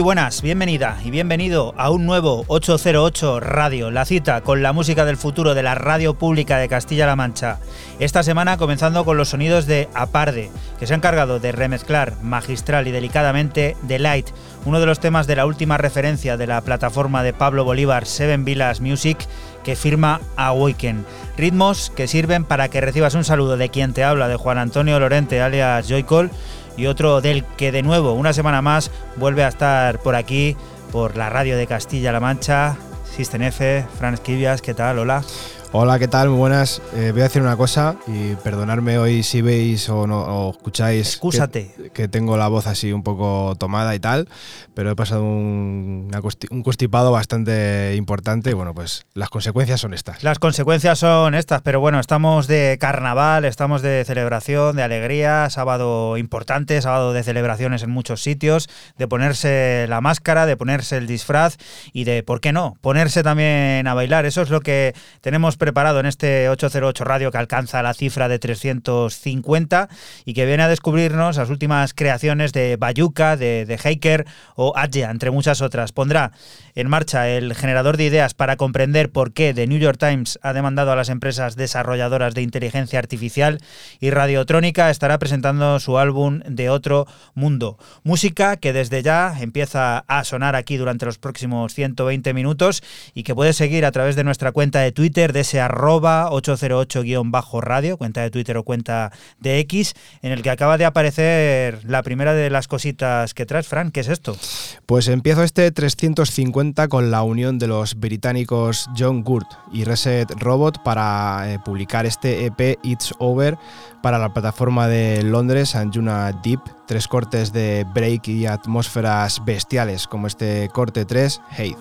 Muy buenas, bienvenida y bienvenido a un nuevo 808 Radio, la cita con la música del futuro de la radio pública de Castilla-La Mancha. Esta semana comenzando con los sonidos de Aparde, que se ha encargado de remezclar magistral y delicadamente The Light, uno de los temas de la última referencia de la plataforma de Pablo Bolívar Seven Villas Music que firma Awaken. Ritmos que sirven para que recibas un saludo de quien te habla, de Juan Antonio Lorente alias Joycol y otro del que de nuevo, una semana más, vuelve a estar por aquí, por la radio de Castilla-La Mancha. System F, Fran Esquivias, ¿qué tal? Hola. Hola, ¿qué tal? Muy buenas. Eh, voy a decir una cosa y perdonarme hoy si veis o, no, o escucháis Excúsate. Que, tengo la voz así un poco tomada y tal, pero he pasado un, un constipado bastante importante y bueno, pues las consecuencias son estas. Las consecuencias son estas, pero bueno, estamos de carnaval, estamos de celebración, de alegría, sábado importante, sábado de celebraciones en muchos sitios, de ponerse la máscara, de ponerse el disfraz y de, ¿por qué no?, ponerse también a bailar. Eso es lo que tenemos preparado en este 808 Radio que alcanza la cifra de 350 y que viene a descubrirnos las últimas creaciones de Bayuca, de, de Heiker o Adja, entre muchas otras. Pondrá en marcha el generador de ideas para comprender por qué The New York Times ha demandado a las empresas desarrolladoras de inteligencia artificial y Radiotrónica estará presentando su álbum De Otro Mundo. Música que desde ya empieza a sonar aquí durante los próximos 120 minutos y que puedes seguir a través de nuestra cuenta de Twitter de ese arroba 808-radio, cuenta de Twitter o cuenta de X, en el que acaba de aparecer la primera de las cositas que traes, Fran. ¿Qué es esto? Pues empiezo este 350 con la unión de los británicos John Gurt y Reset Robot para eh, publicar este EP It's Over para la plataforma de Londres Anjuna Deep, tres cortes de break y atmósferas bestiales como este corte 3, Hate.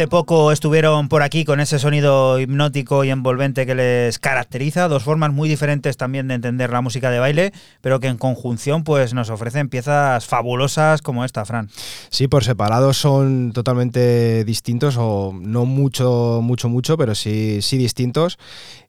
Hace poco estuvieron por aquí con ese sonido hipnótico y envolvente que les caracteriza, dos formas muy diferentes también de entender la música de baile, pero que en conjunción pues nos ofrecen piezas fabulosas como esta, Fran. Sí, por separado son totalmente distintos o no mucho, mucho, mucho, pero sí, sí distintos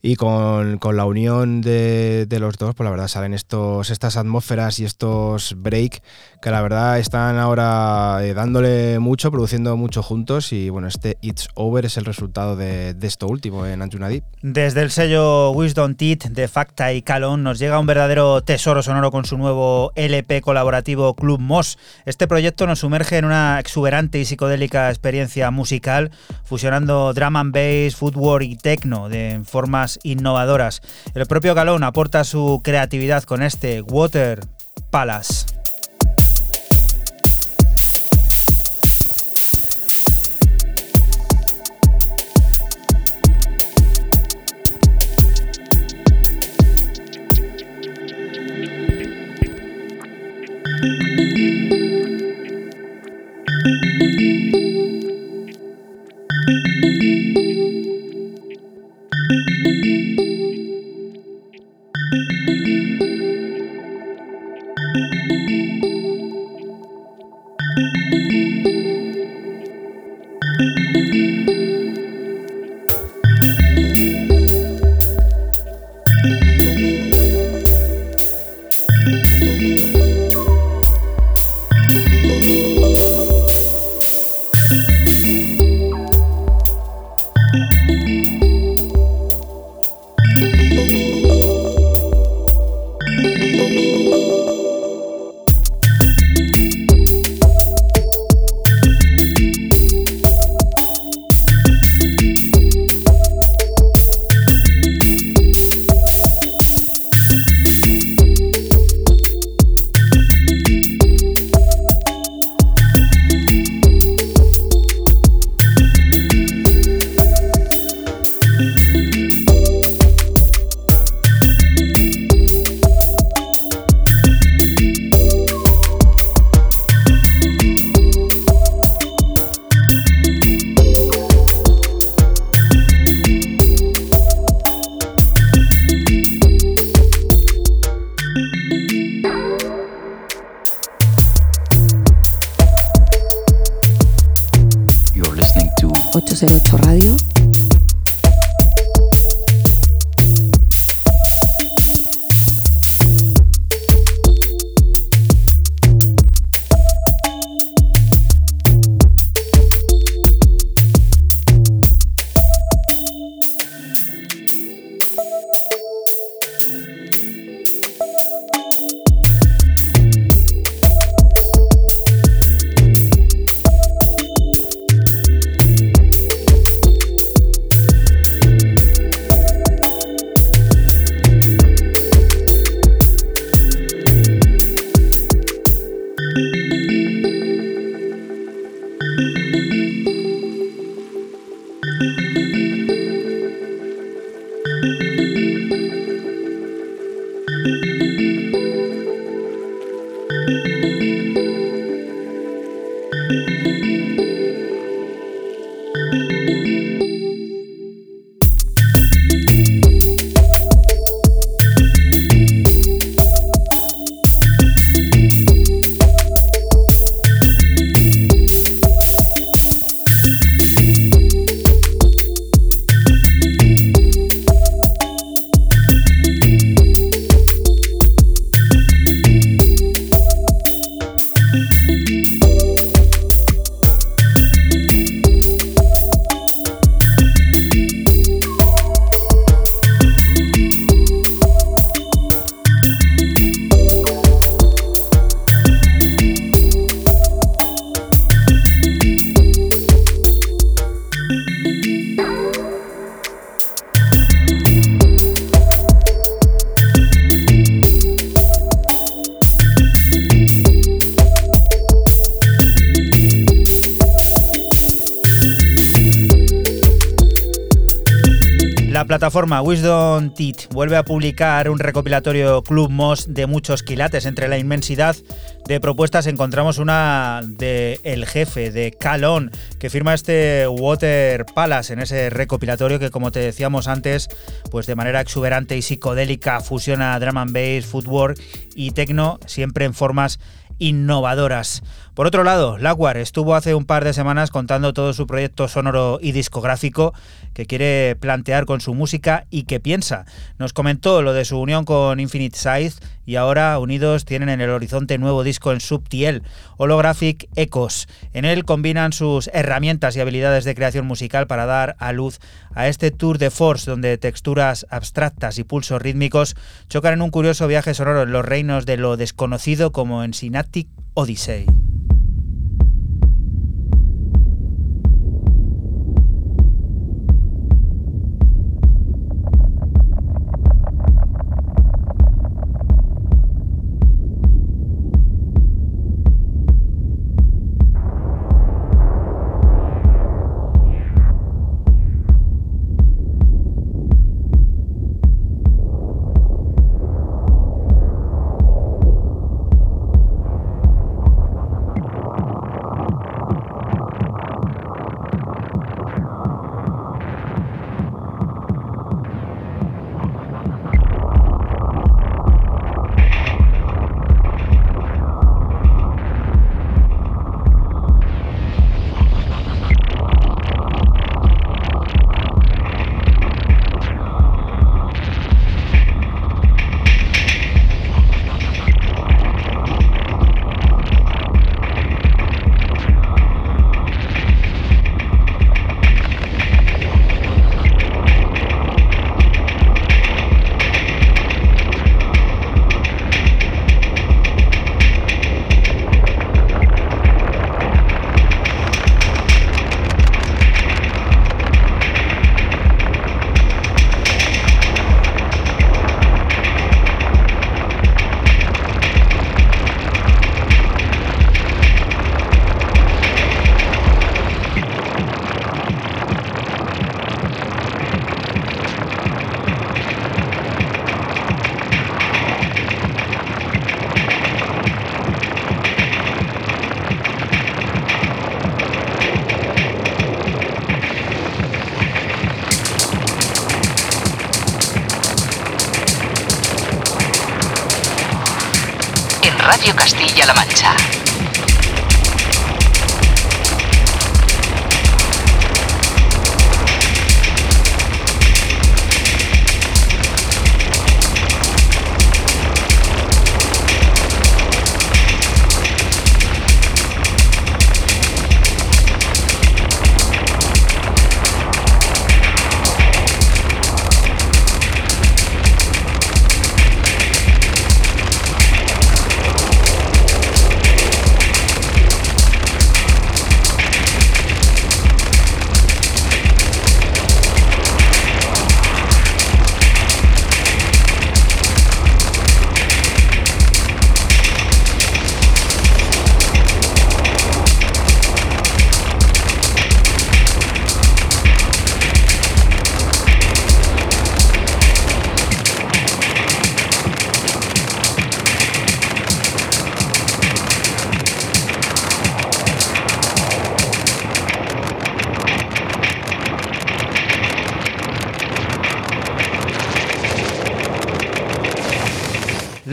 y con, la unión de, los dos, pues la verdad salen estos, estas atmósferas y estos break que la verdad están ahora eh, dándole mucho, produciendo mucho juntos y bueno, este It's Over es el resultado de, esto último en Anjuna Desde el sello Wisdom Teeth de Facta y Calon nos llega un verdadero tesoro sonoro con su nuevo LP colaborativo Club Moss. Este proyecto nos sumerge en una exuberante y psicodélica experiencia musical, fusionando drum and bass, footwork y techno de formas innovadoras. El propio Calon aporta su creatividad con este Water Palace. La plataforma Wisdom Teeth vuelve a publicar un recopilatorio Club Moss de muchos quilates. Entre la inmensidad de propuestas encontramos una de El Jefe, de Calón, que firma este Water Palace en ese recopilatorio que, como te decíamos antes, pues de manera exuberante y psicodélica fusiona drum and bass, footwork y techno, siempre en formas innovadoras. Por otro lado, Lagwar estuvo hace un par de semanas contando todo su proyecto sonoro y discográfico que quiere plantear con su música y que piensa. Nos comentó lo de su unión con Infinite Size y ahora unidos tienen en el horizonte nuevo disco en Subtiel, Holographic Echoes. En él combinan sus herramientas y habilidades de creación musical para dar a luz a este tour de force donde texturas abstractas y pulsos rítmicos chocan en un curioso viaje sonoro en los reinos de lo desconocido como en Synaptic Odyssey.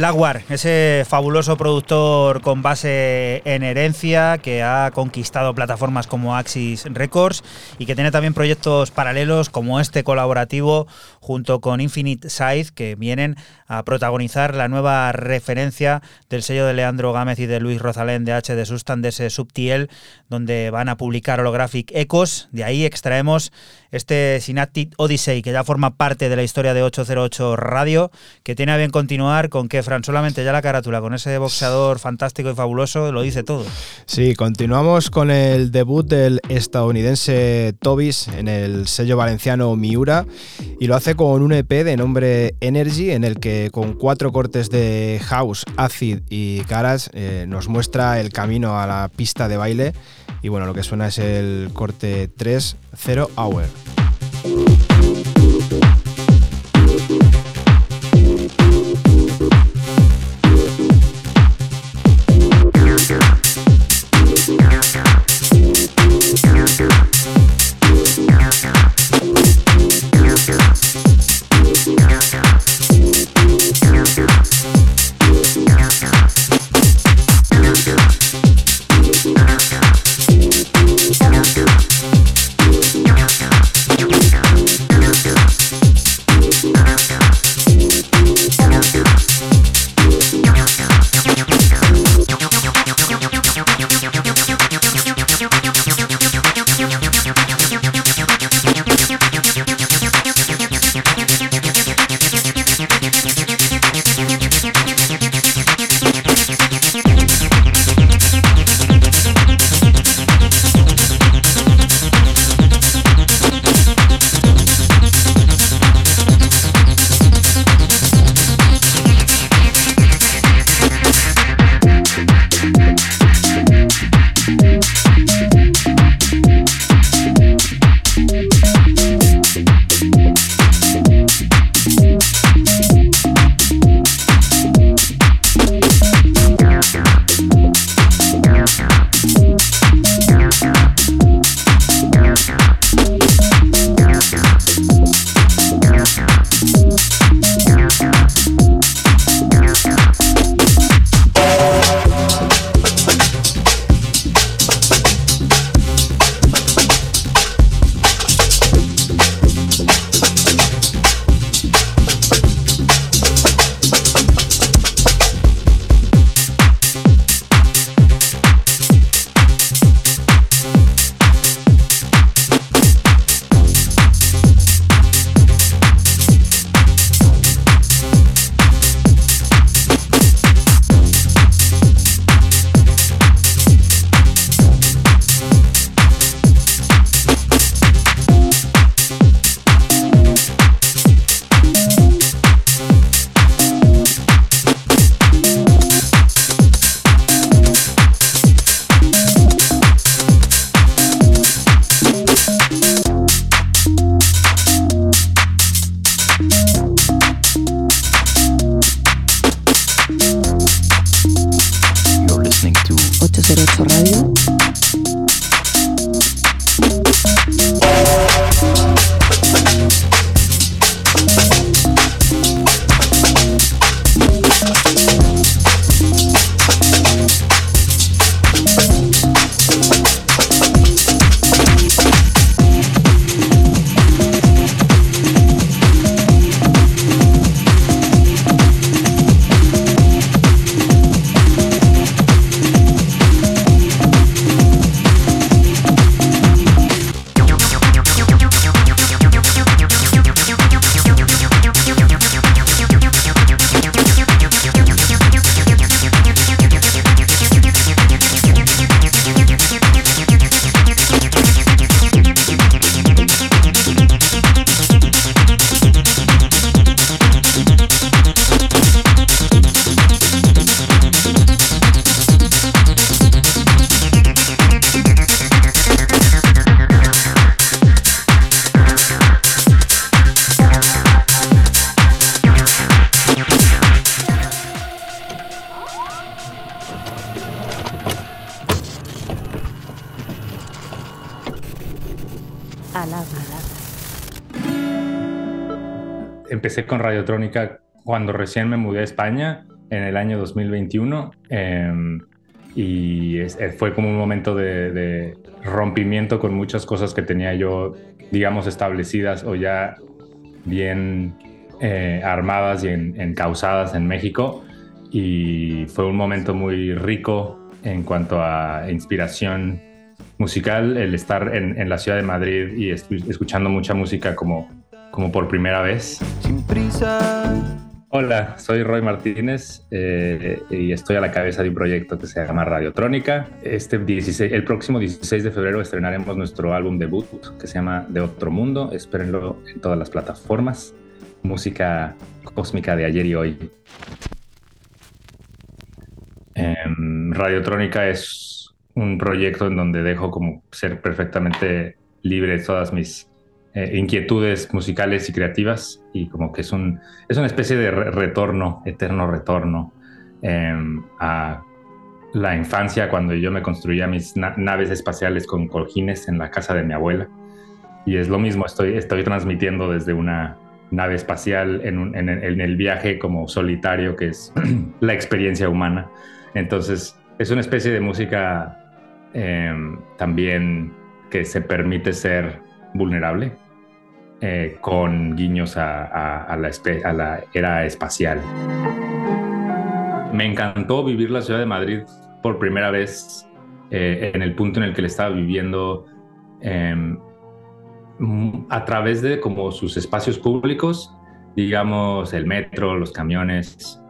Jaguar, ese fabuloso productor con base en herencia que ha conquistado plataformas como Axis Records y que tiene también proyectos paralelos como este colaborativo junto con Infinite Size que vienen a protagonizar la nueva referencia del sello de Leandro Gámez y de Luis Rosalén de H de Sustan de ese Subtiel donde van a publicar Holographic Echoes. De ahí extraemos este Synaptic Odyssey que ya forma parte de la historia de 808 Radio que tiene a bien continuar con que Fran solamente ya la carátula con ese boxeador fantástico y fabuloso lo dice todo. Sí, continuamos con el debut del estadounidense Tobis en el sello valenciano Miura y lo hace con un EP de nombre Energy en el que con cuatro cortes de house, acid y caras eh, nos muestra el camino a la pista de baile y bueno, lo que suena es el corte 3 0 Hour. Empecé con Radiotrónica cuando recién me mudé a España en el año 2021 em, y eh, fue como un momento de, rompimiento con muchas cosas que tenía yo, digamos, establecidas o ya bien eh, armadas y encausadas en México. Y fue un momento muy rico en cuanto a inspiración musical, el estar en, la ciudad de Madrid y escuchando mucha música como, como por primera vez. Sin prisa. Hola, soy Roy Martínez eh, y estoy a la cabeza de un proyecto que se llama Radiotrónica. Este 16, el próximo 16 de febrero estrenaremos nuestro álbum debut que se llama De Otro Mundo. Espérenlo en todas las plataformas. Música cósmica de ayer y hoy. Em, Radiotrónica es un proyecto en donde dejo como ser perfectamente libre todas mis eh, inquietudes musicales y creativas y como que es, un, es una especie de retorno, eterno retorno em, a la infancia cuando yo me construía mis naves espaciales con cojines en la casa de mi abuela. Y es lo mismo, estoy, estoy transmitiendo desde una nave espacial en, en el viaje como solitario que es la experiencia humana. Entonces, es una especie de música em, también que se permite ser vulnerable, eh, con guiños a, la era espacial. Me encantó vivir la ciudad de Madrid por primera vez eh, en el punto en el que le estaba viviendo em, a través de como sus espacios públicos, digamos el metro, los camiones,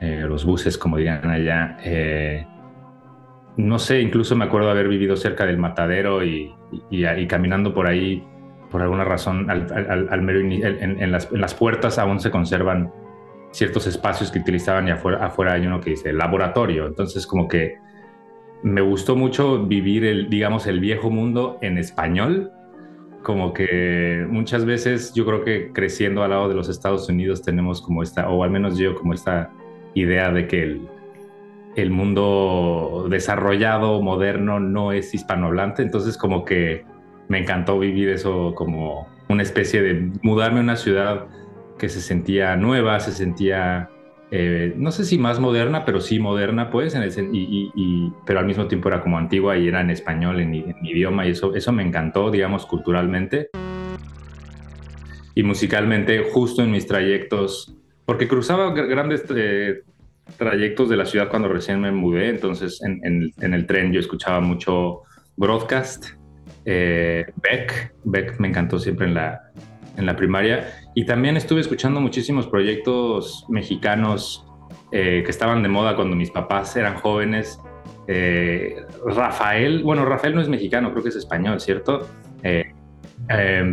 eh, los buses, como dirían allá. No sé, incluso me acuerdo haber vivido cerca del matadero y, caminando por ahí, por alguna razón, al, en, las, puertas aún se conservan ciertos espacios que utilizaban y afuera, afuera hay uno que dice laboratorio. Entonces, como que me gustó mucho vivir el, digamos, el viejo mundo en español. Como que muchas veces yo creo que creciendo al lado de los Estados Unidos tenemos como esta, o al menos yo como esta idea de que el, mundo desarrollado, moderno, no es hispanohablante. Entonces como que me encantó vivir eso como una especie de mudarme a una ciudad que se sentía nueva, se sentía, eh, no sé si más moderna, pero sí moderna, pues, y, pero al mismo tiempo era como antigua y era en español, en, mi idioma, y eso, eso me encantó, digamos, culturalmente. Y musicalmente, justo en mis trayectos porque cruzaba grandes eh, trayectos de la ciudad cuando recién me mudé, entonces en, el tren yo escuchaba mucho broadcast, eh, Beck, Beck me encantó siempre en la, en la primaria, y también estuve escuchando muchísimos proyectos mexicanos eh, que estaban de moda cuando mis papás eran jóvenes. Rafael, bueno, Rafael no es mexicano, creo que es español, ¿cierto?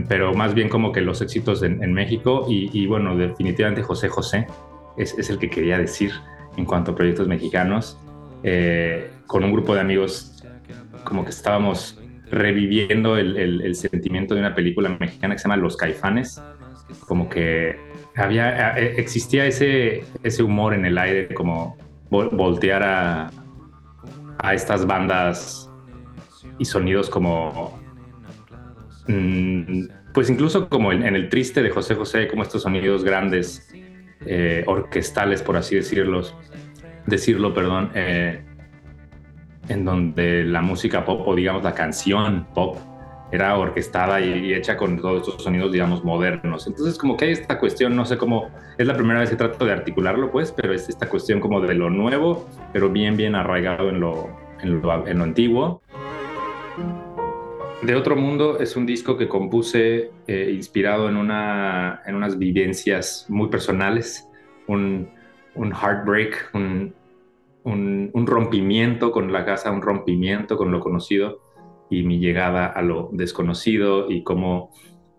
Pero más bien como que los éxitos en, México y, bueno, definitivamente José José es, es, el que quería decir en cuanto a proyectos mexicanos. Eh, con un grupo de amigos como que estábamos reviviendo el, sentimiento de una película mexicana que se llama Los Caifanes, como que había, eh, existía ese, humor en el aire, como voltear a, a estas bandas y sonidos como Mm, pues incluso como en, el triste de José José, como estos sonidos grandes, eh, orquestales, por así decirlo, decirlo, perdón, eh, en donde la música pop o digamos la canción pop era orquestada y, hecha con todos estos sonidos, digamos, modernos. Entonces, como que hay esta cuestión, no sé cómo, es la primera vez que trato de articularlo, pues, pero es esta cuestión como de lo nuevo, pero bien, bien arraigado en lo, en lo, en lo antiguo. De Otro Mundo es un disco que compuse eh, inspirado en, una, en unas vivencias muy personales, un, un heartbreak, un, un, rompimiento con la casa, un rompimiento con lo conocido y mi llegada a lo desconocido y cómo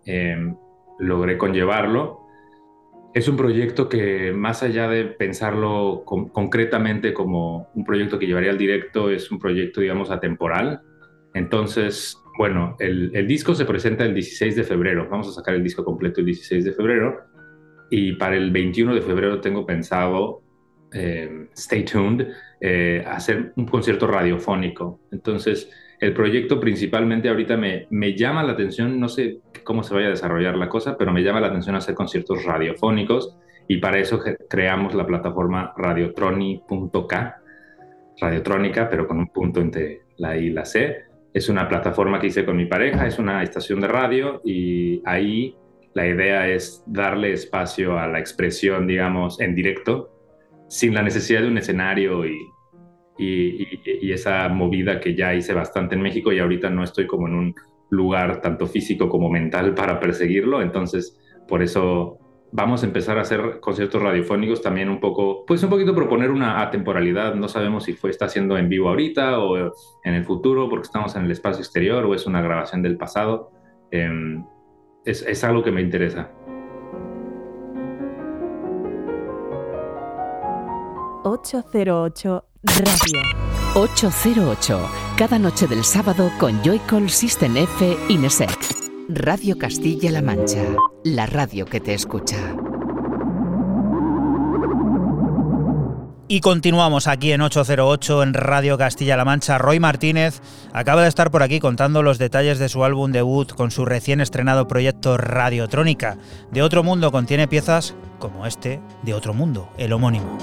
em, logré conllevarlo. Es un proyecto que más allá de pensarlo concretamente como un proyecto que llevaría al directo, es un proyecto, digamos, atemporal. Entonces, bueno, el, disco se presenta el 16 de febrero. Vamos a sacar el disco completo el 16 de febrero. Y para el 21 de febrero tengo pensado, eh, stay tuned, eh, hacer un concierto radiofónico. Entonces, el proyecto principalmente ahorita me, me llama la atención, no sé cómo se vaya a desarrollar la cosa, pero me llama la atención hacer conciertos radiofónicos y para eso creamos la plataforma radiotroni.k, radiotrónica, pero con un punto entre la I y la C. Es una plataforma que hice con mi pareja, es una estación de radio y ahí la idea es darle espacio a la expresión, digamos, en directo, sin la necesidad de un escenario y, y, esa movida que ya hice bastante en México y ahorita no estoy como en un lugar tanto físico como mental para perseguirlo. Entonces, por eso vamos a empezar a hacer conciertos radiofónicos también un poco, pues un poquito proponer una atemporalidad. No sabemos si fue, está haciendo en vivo ahorita o en el futuro porque estamos en el espacio exterior o es una grabación del pasado. Em, es, es algo que me interesa. 808 Radio. 808, cada noche del sábado con Joycall System F Inesec. Radio Castilla-La Mancha, la radio que te escucha. Y continuamos aquí en 808 en Radio Castilla-La Mancha. Roy Martínez acaba de estar por aquí contando los detalles de su álbum debut con su recién estrenado proyecto Radiotrónica. De Otro Mundo contiene piezas como este de Otro Mundo, el homónimo.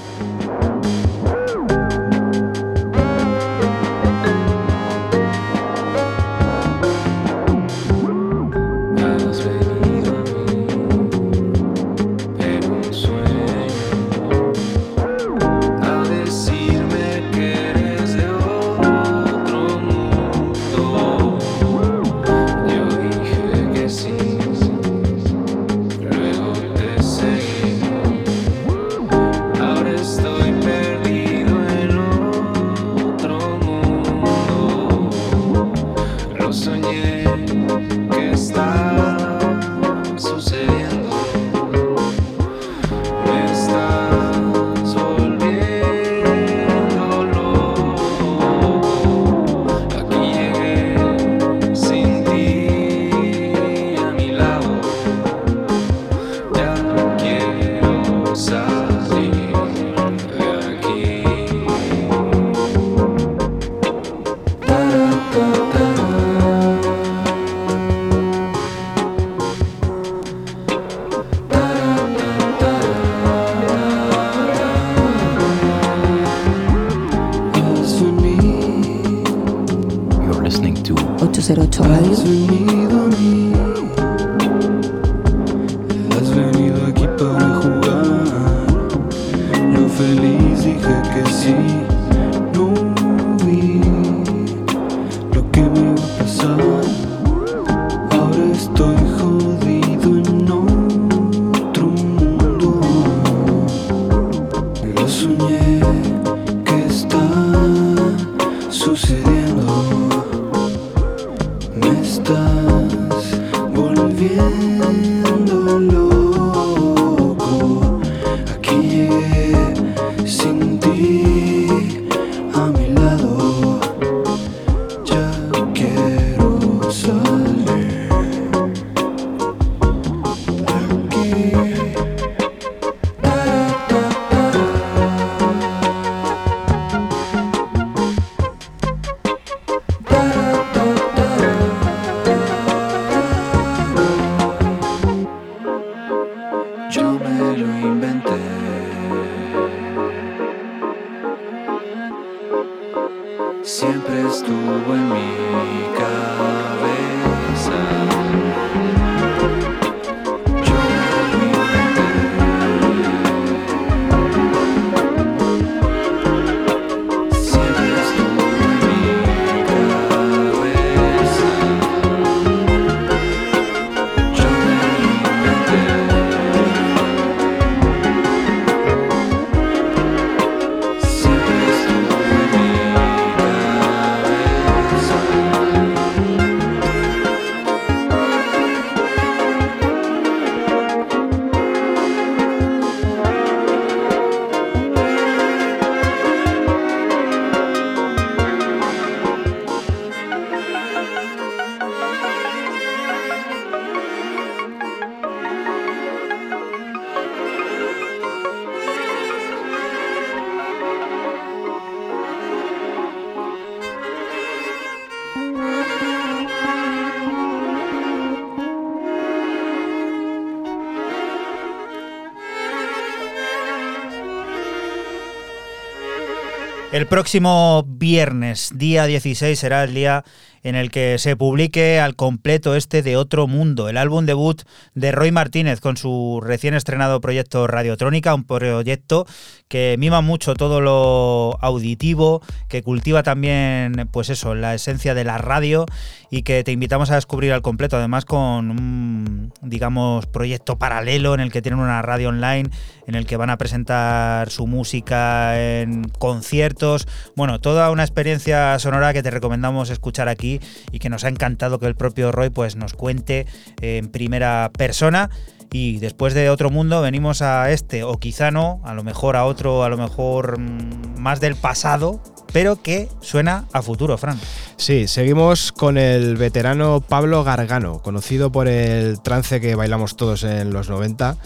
El próximo viernes, día 16, será el día en el que se publique al completo este de Otro Mundo, el álbum debut de Roy Martínez con su recién estrenado proyecto Radiotrónica, un proyecto que mima mucho todo lo auditivo, que cultiva también, pues eso, la esencia de la radio y que te invitamos a descubrir al completo, además con un, digamos, proyecto paralelo en el que tienen una radio online, en el que van a presentar su música en conciertos, bueno, toda una experiencia sonora que te recomendamos escuchar aquí y que nos ha encantado que el propio Roy pues nos cuente en primera persona. Y después de otro mundo venimos a este, o quizá no, a lo mejor a otro, a lo mejor mm, más del pasado, pero que suena a futuro, Fran. Sí, seguimos con el veterano Pablo Gargano, conocido por el trance que bailamos todos en los 90,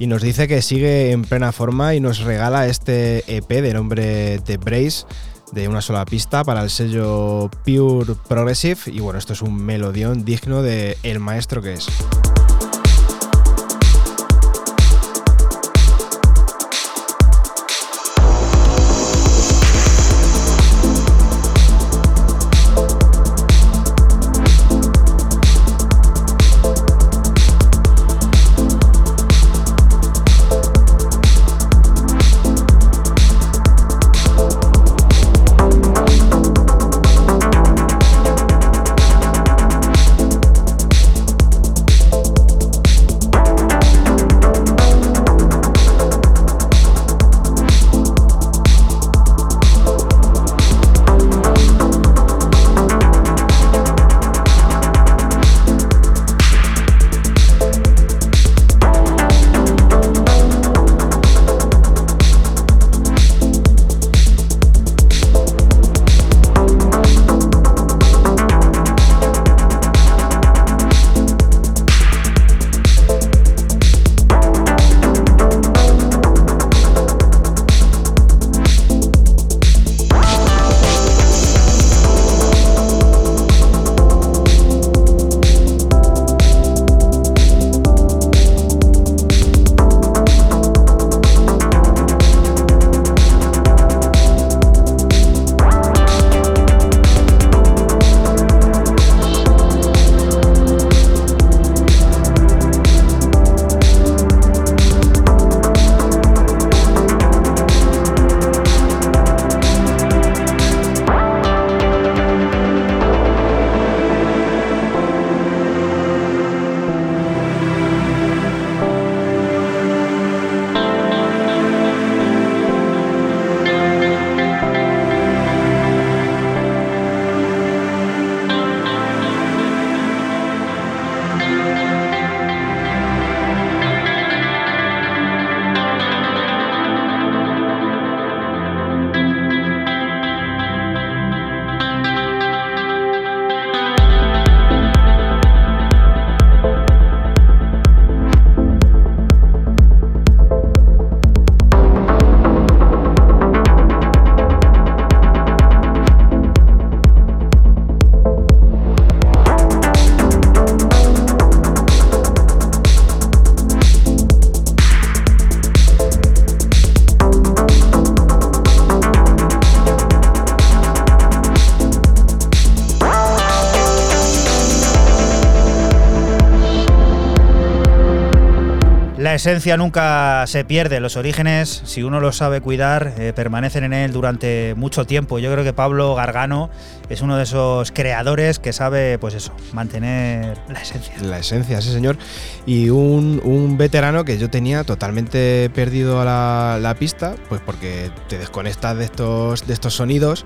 y nos dice que sigue en plena forma y nos regala este EP de nombre The Brace de una sola pista para el sello Pure Progressive y bueno, esto es un melodión digno de el maestro que es. Esencia nunca se pierde, los orígenes, si uno los sabe cuidar, eh, permanecen en él durante mucho tiempo. Yo creo que Pablo Gargano es uno de esos creadores que sabe, pues eso, mantener la esencia. La esencia, sí señor. Y un, veterano que yo tenía totalmente perdido a la, pista, pues porque te desconectas de estos, de estos sonidos.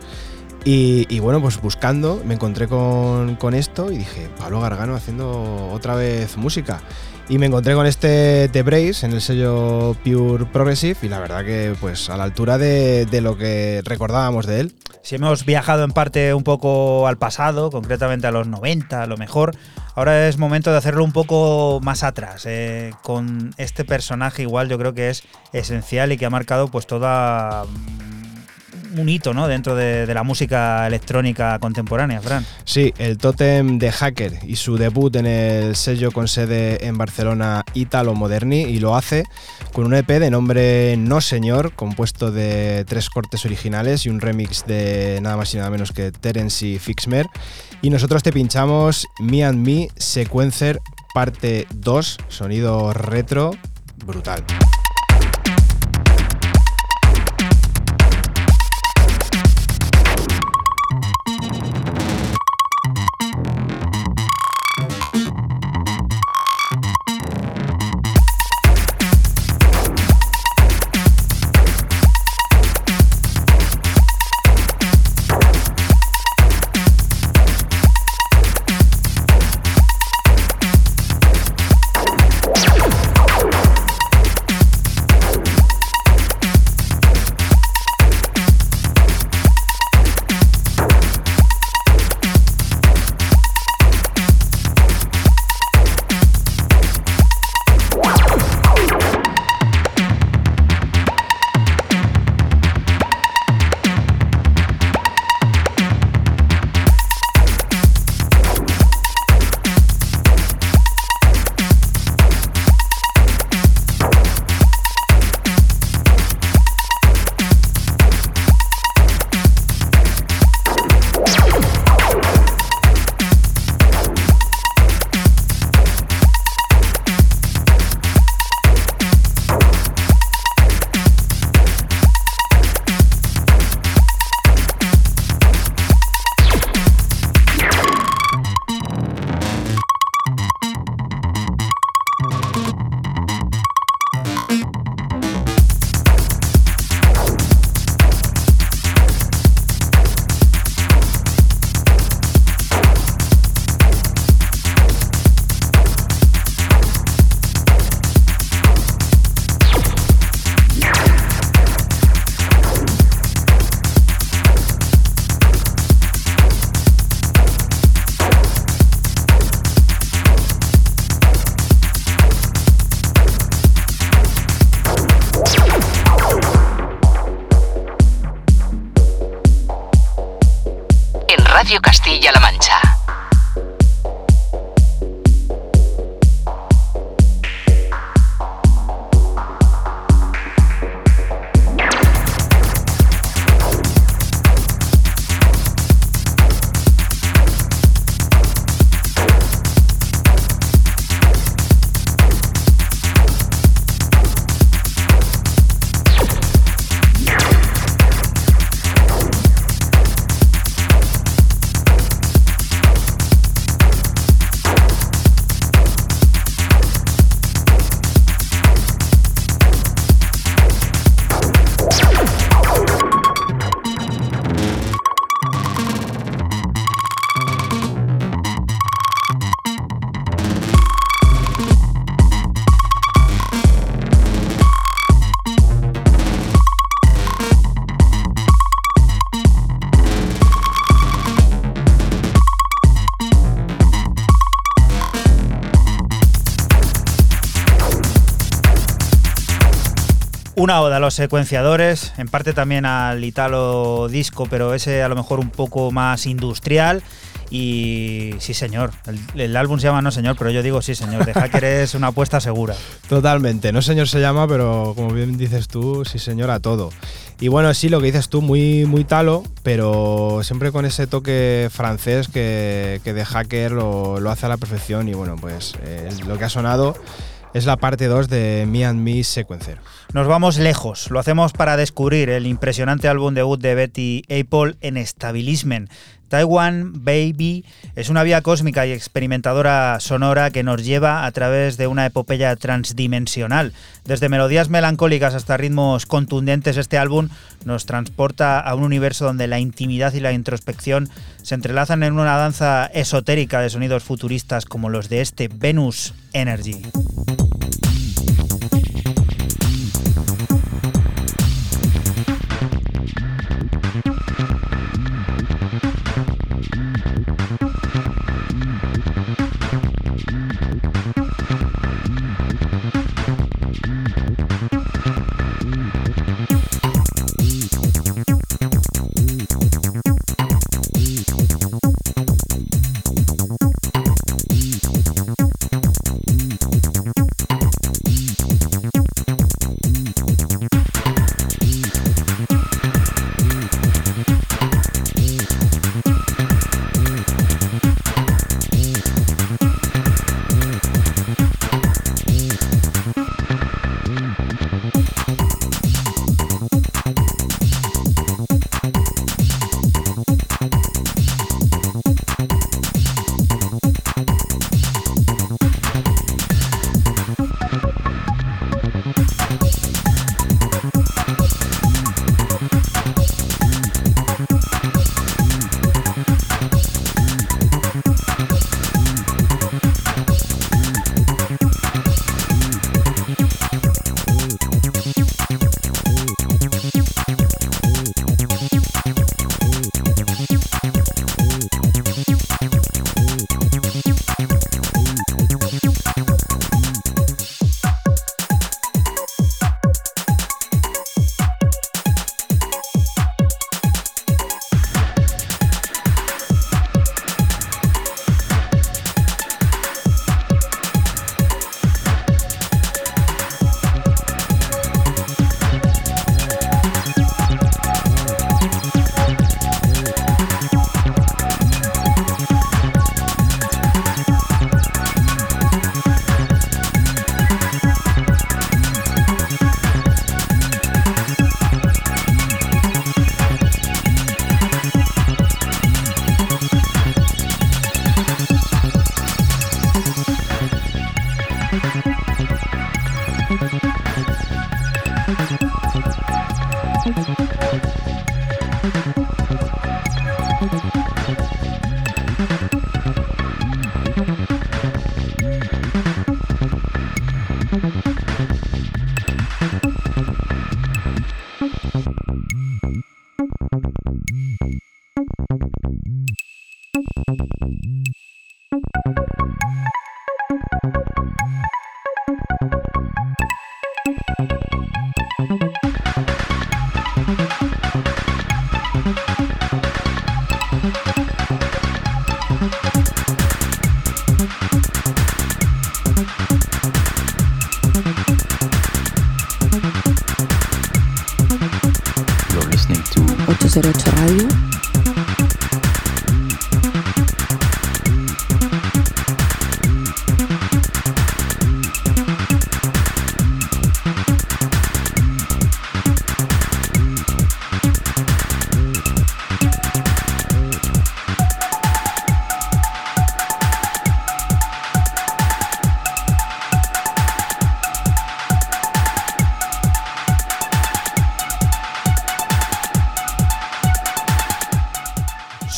Y, bueno, pues buscando me encontré con, con, esto y dije, Pablo Gargano haciendo otra vez música. Y me encontré con este The Brace en el sello Pure Progressive y la verdad que pues a la altura de, lo que recordábamos de él. Si hemos viajado en parte un poco al pasado, concretamente a los 90 a lo mejor, ahora es momento de hacerlo un poco más atrás. Eh, con este personaje igual yo creo que es esencial y que ha marcado pues toda un hito ¿no? dentro de, de, la música electrónica contemporánea, Fran. Sí, el tótem de Hacker y su debut en el sello con sede en Barcelona Italo Moderni y lo hace con un EP de nombre No Señor, compuesto de tres cortes originales y un remix de nada más y nada menos que Terence y Fixmer. Y nosotros te pinchamos Me and Me Sequencer parte 2, sonido retro brutal. Castilla-La Mancha. Una oda a los secuenciadores, en parte también al Italo disco, pero ese a lo mejor un poco más industrial. Y sí, señor. El, álbum se llama No Señor, pero yo digo sí, señor. De Hacker es una apuesta segura. Totalmente. No Señor se llama, pero como bien dices tú, sí, señor, a todo. Y bueno, sí, lo que dices tú, muy, muy talo, pero siempre con ese toque francés que, que de Hacker lo, lo, hace a la perfección. Y bueno, pues eh, lo que ha sonado es la parte 2 de Me and Me Sequencer. Nos vamos lejos, lo hacemos para descubrir el impresionante álbum debut de Betty Apple en Stabilismen. Taiwan Baby es una vía cósmica y experimentadora sonora que nos lleva a través de una epopeya transdimensional. Desde melodías melancólicas hasta ritmos contundentes, este álbum nos transporta a un universo donde la intimidad y la introspección se entrelazan en una danza esotérica de sonidos futuristas como los de este Venus Energy.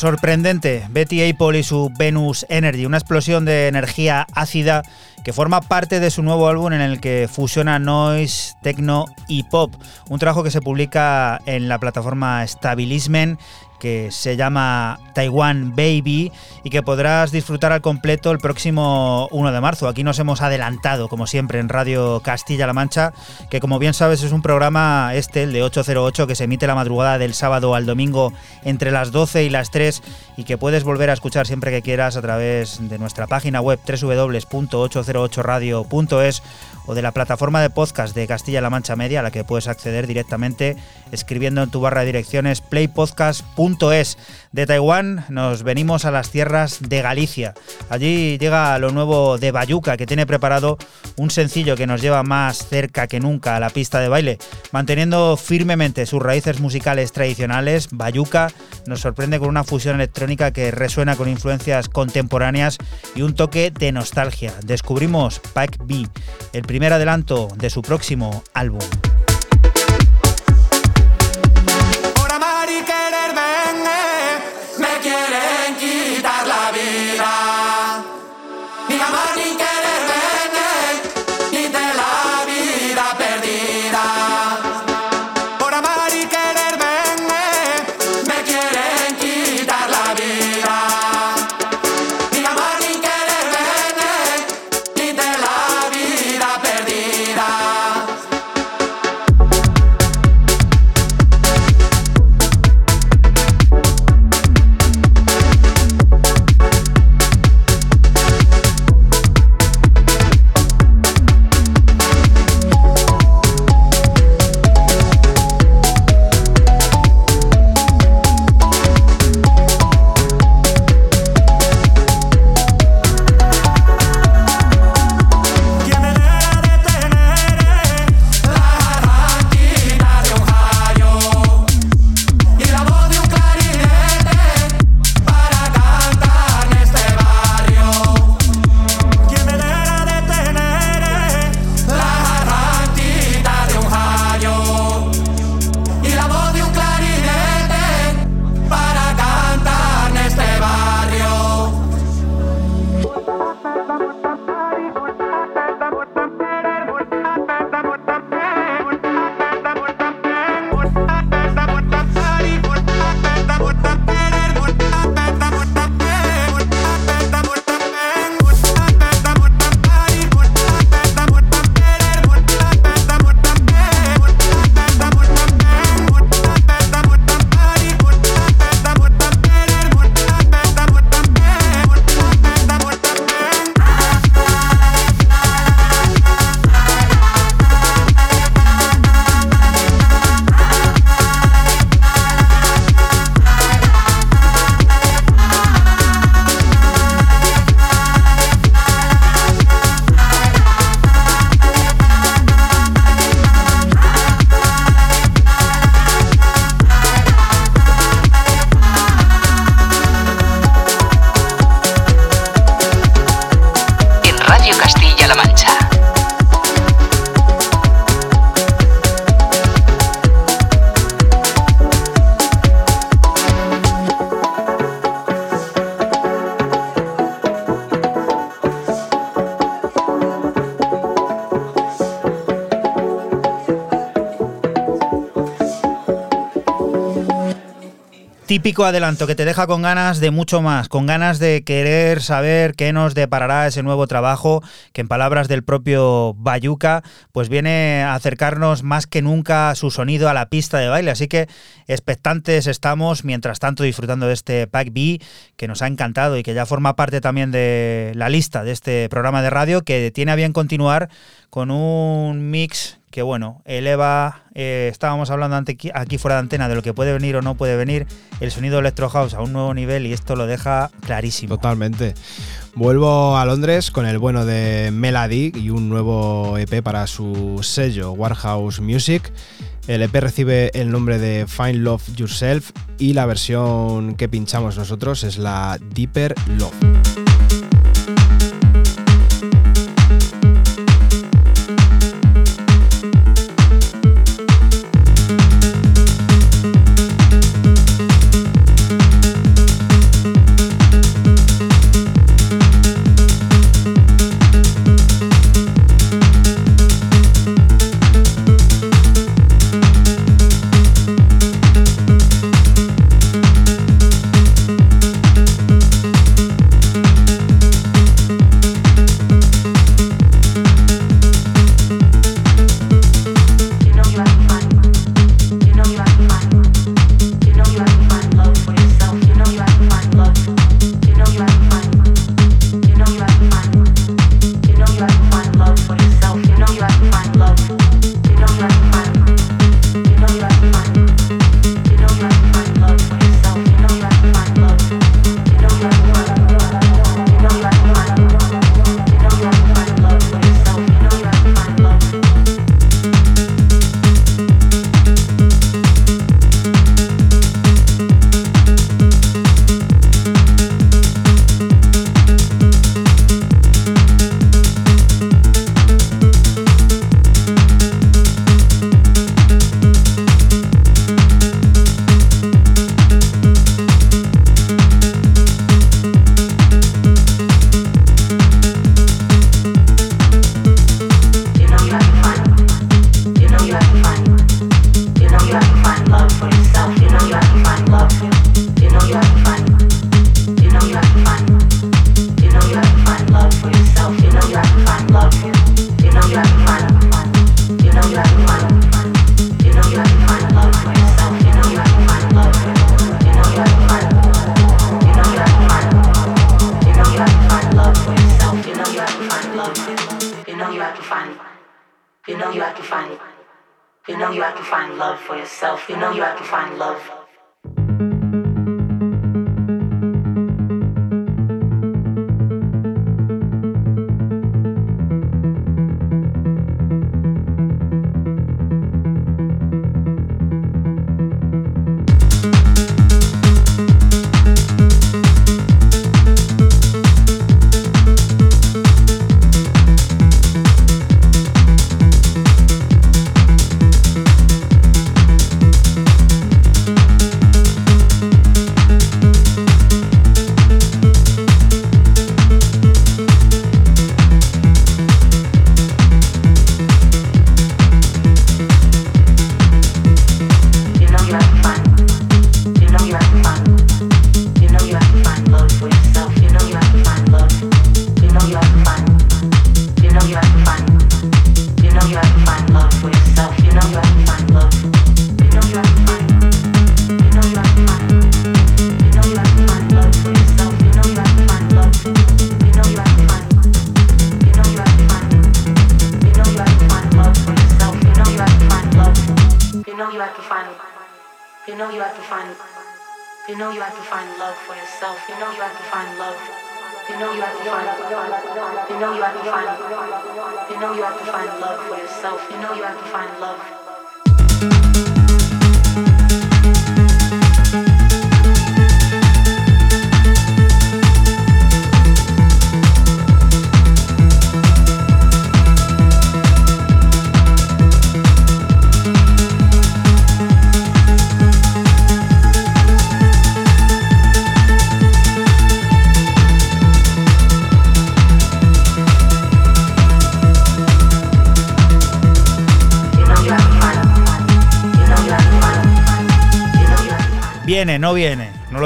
Sorprendente, Betty Apple y su Venus Energy, una explosión de energía ácida que forma parte de su nuevo álbum en el que fusiona noise, techno y pop, un trabajo que se publica en la plataforma Stabilismen que se llama Taiwan Baby y que podrás disfrutar al completo el próximo 1 de marzo. Aquí nos hemos adelantado, como siempre, en Radio Castilla-La Mancha, que como bien sabes es un programa este, el de 808, que se emite la madrugada del sábado al domingo entre las 12 y las 3 y que puedes volver a escuchar siempre que quieras a través de nuestra página web www.808radio.es o de la plataforma de podcast de Castilla-La Mancha Media, a la que puedes acceder directamente escribiendo en tu barra de direcciones playpodcast.es. De Taiwán nos venimos a las tierras de Galicia. Allí llega lo nuevo de Bayuca, que tiene preparado un sencillo que nos lleva más cerca que nunca a la pista de baile. Manteniendo firmemente sus raíces musicales tradicionales, Bayuca nos sorprende con una fusión electrónica que resuena con influencias contemporáneas y un toque de nostalgia. Descubrimos Pack B, el primer adelanto de su próximo álbum. típico adelanto que te deja con ganas de mucho más, con ganas de querer saber qué nos deparará ese nuevo trabajo, que en palabras del propio Bayuca, pues viene a acercarnos más que nunca su sonido a la pista de baile. Así que expectantes estamos, mientras tanto disfrutando de este Pack B, que nos ha encantado y que ya forma parte también de la lista de este programa de radio, que tiene a bien continuar con un mix que, bueno, eleva eh, estábamos hablando aquí fuera de antena de lo que puede venir o no puede venir. El sonido Electro House a un nuevo nivel y esto lo deja clarísimo. Totalmente. Vuelvo a Londres con el bueno de Melody y un nuevo EP para su sello Warhouse Music. El EP recibe el nombre de Find Love Yourself y la versión que pinchamos nosotros es la Deeper Love.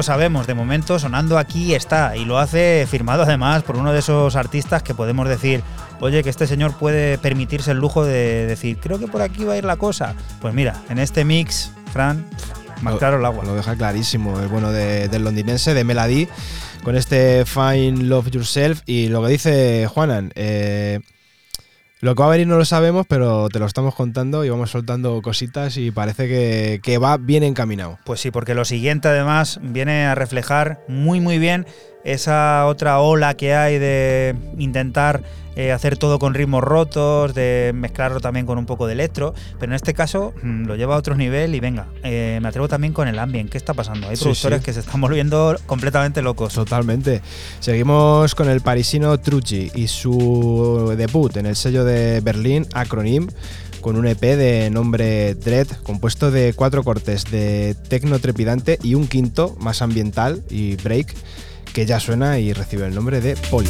sabemos de momento, sonando aquí está y lo hace firmado además por uno de esos artistas que podemos decir, oye, que este señor puede permitirse el lujo de decir, creo que por aquí va a ir la cosa. Pues mira, en este mix, Fran, más claro el agua. Lo deja clarísimo, el bueno de, del londinense, de Melody, con este Find Love Yourself y lo que dice Juanan. Eh, lo que va a venir no lo sabemos, pero te lo estamos contando y vamos soltando cositas y parece que, que va bien encaminado. Pues sí, porque lo siguiente además viene a reflejar muy muy bien esa otra ola que hay de intentar eh, hacer todo con ritmos rotos, de mezclarlo también con un poco de electro, pero en este caso mm, lo lleva a otro nivel y venga, eh, me atrevo también con el ambient. ¿Qué está pasando? Hay Sí, productores sí. que se están volviendo completamente locos. Totalmente. Seguimos con el parisino Trucci y su debut en el sello de Berlín, Acronym, con un EP de nombre Dread, compuesto de cuatro cortes de tecno trepidante y un quinto más ambiental y break, que ya suena y recibe el nombre de Poli.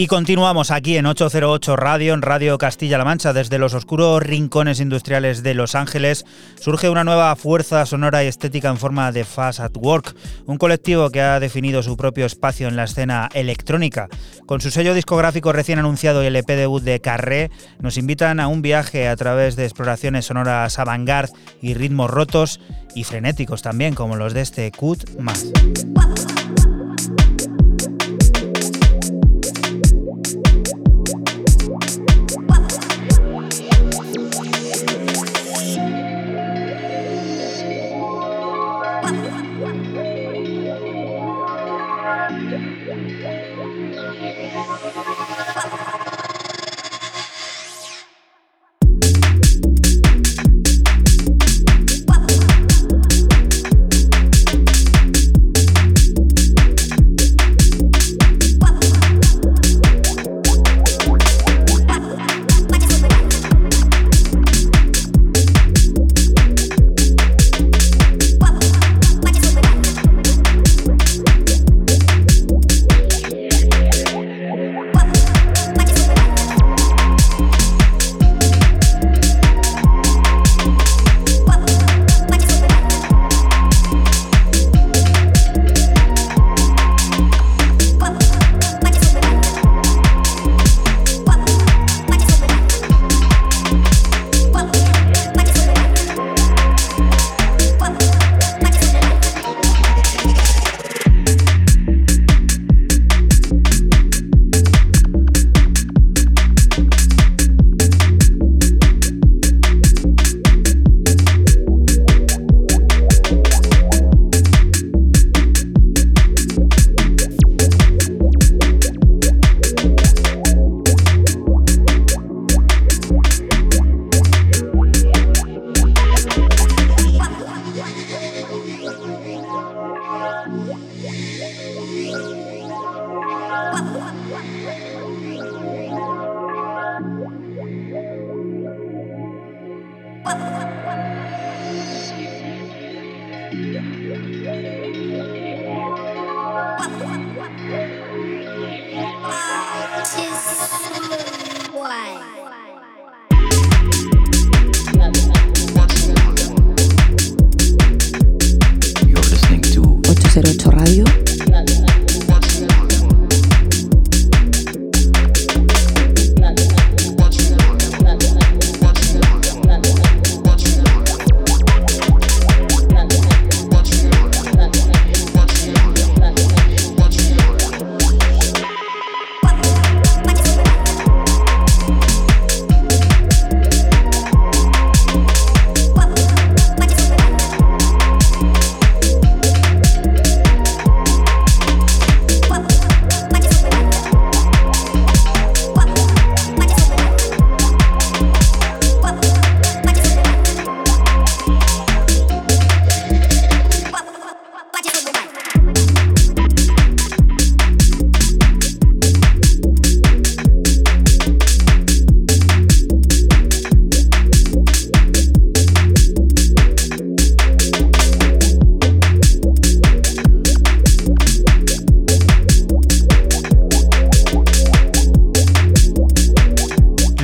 Y continuamos aquí en 808 Radio, en Radio Castilla-La Mancha. Desde los oscuros rincones industriales de Los Ángeles surge una nueva fuerza sonora y estética en forma de Fast at Work, un colectivo que ha definido su propio espacio en la escena electrónica. Con su sello discográfico recién anunciado y el EP debut de Carré, nos invitan a un viaje a través de exploraciones sonoras avant-garde y ritmos rotos y frenéticos también, como los de este Cut Más.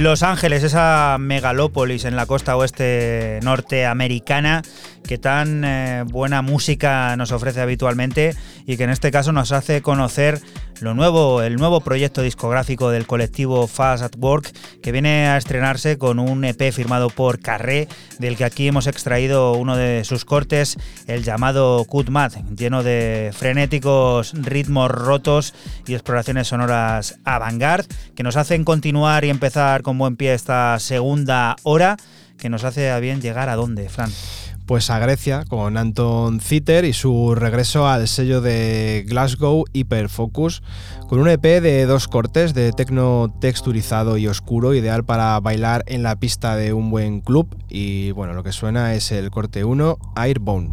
Los Ángeles, esa megalópolis en la costa oeste norteamericana que tan eh, buena música nos ofrece habitualmente y que en este caso nos hace conocer lo nuevo, el nuevo proyecto discográfico del colectivo Fast at Work que viene a estrenarse con un EP firmado por Carré, del que aquí hemos extraído uno de sus cortes, el llamado Cut Mad, lleno de frenéticos ritmos rotos y exploraciones sonoras avant-garde que nos hacen continuar y empezar con buen pie esta segunda hora que nos hace a bien llegar a dónde, Fran. Pues a Grecia con Anton Ziter y su regreso al sello de Glasgow Hyperfocus con un EP de dos cortes de tecno texturizado y oscuro, ideal para bailar en la pista de un buen club. Y bueno, lo que suena es el corte 1, Airborne.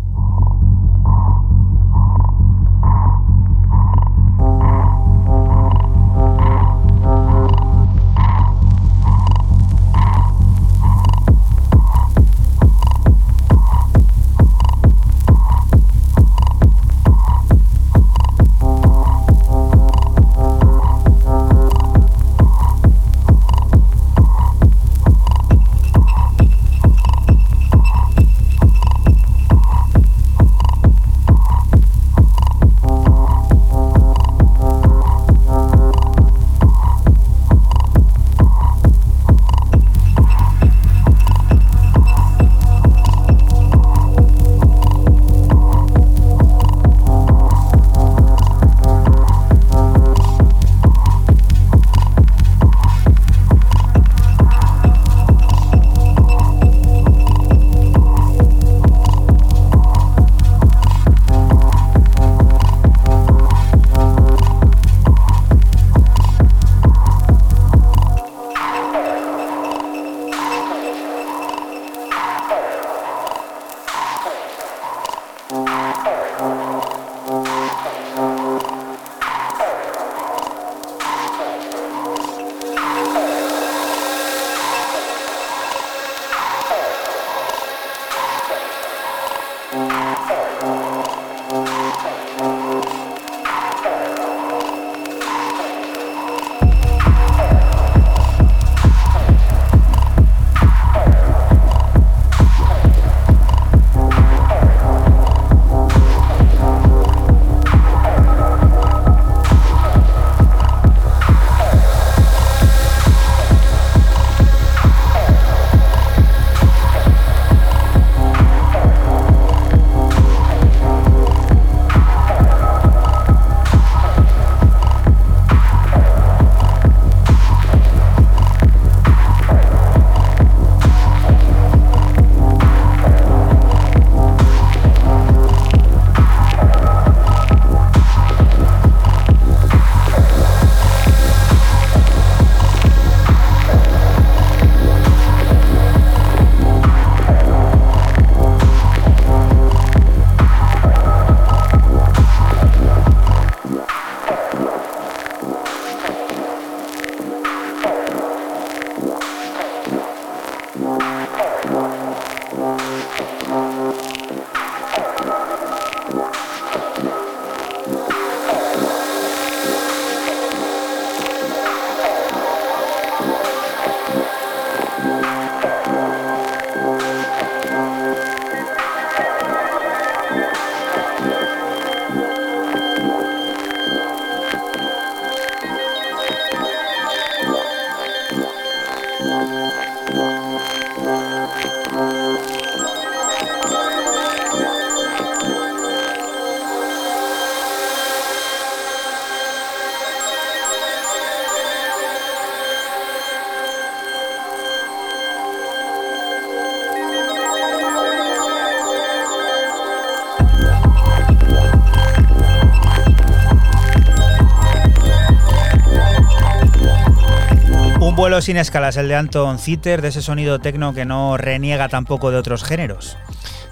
Sin escalas, el de Anton Zitter, de ese sonido tecno que no reniega tampoco de otros géneros.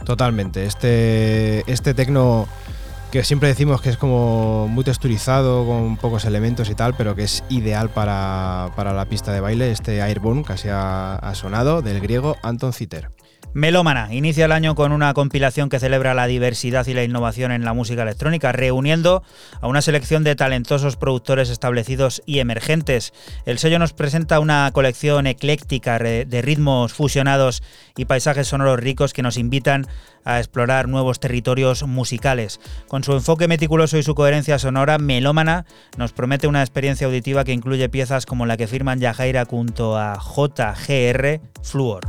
Totalmente. Este, este tecno que siempre decimos que es como muy texturizado, con pocos elementos y tal, pero que es ideal para, para la pista de baile, este Airborne, casi ha, ha sonado, del griego Anton Zitter. Melómana inicia el año con una compilación que celebra la diversidad y la innovación en la música electrónica, reuniendo a una selección de talentosos productores establecidos y emergentes. El sello nos presenta una colección ecléctica de ritmos fusionados y paisajes sonoros ricos que nos invitan a explorar nuevos territorios musicales. Con su enfoque meticuloso y su coherencia sonora, Melómana nos promete una experiencia auditiva que incluye piezas como la que firman Yajaira junto a JGR Fluor.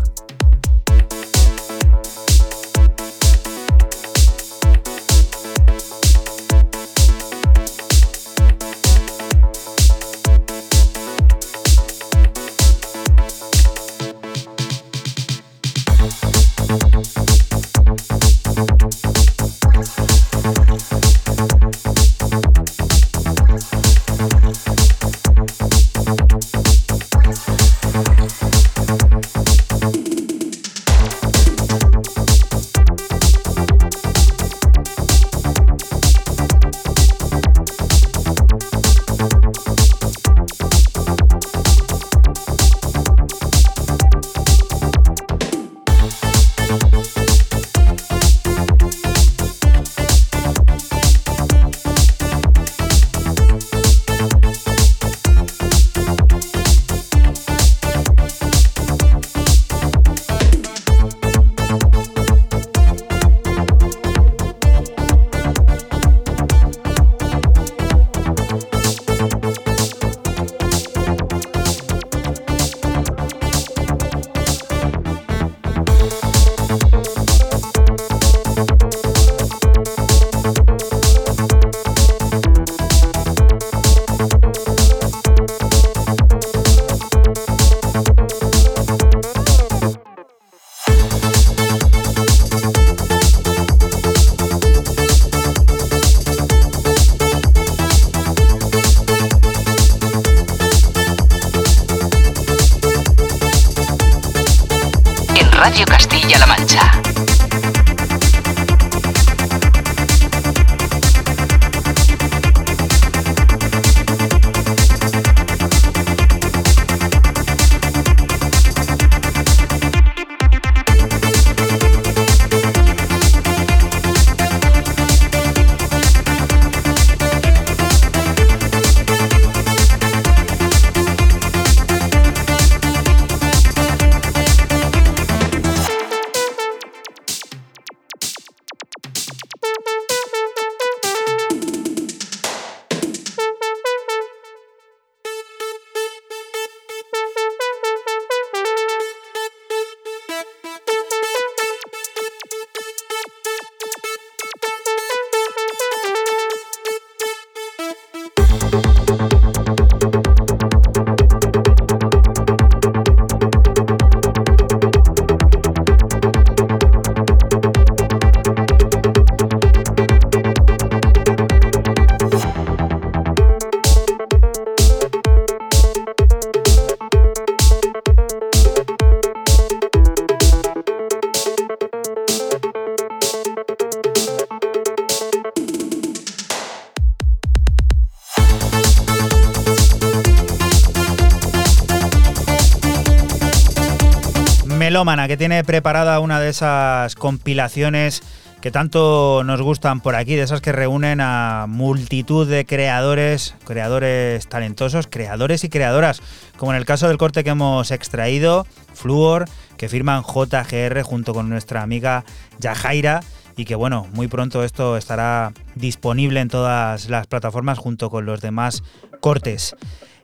Que tiene preparada una de esas compilaciones que tanto nos gustan por aquí, de esas que reúnen a multitud de creadores, creadores talentosos, creadores y creadoras, como en el caso del corte que hemos extraído, Fluor, que firman JGR junto con nuestra amiga Yajaira y que bueno, muy pronto esto estará disponible en todas las plataformas junto con los demás cortes.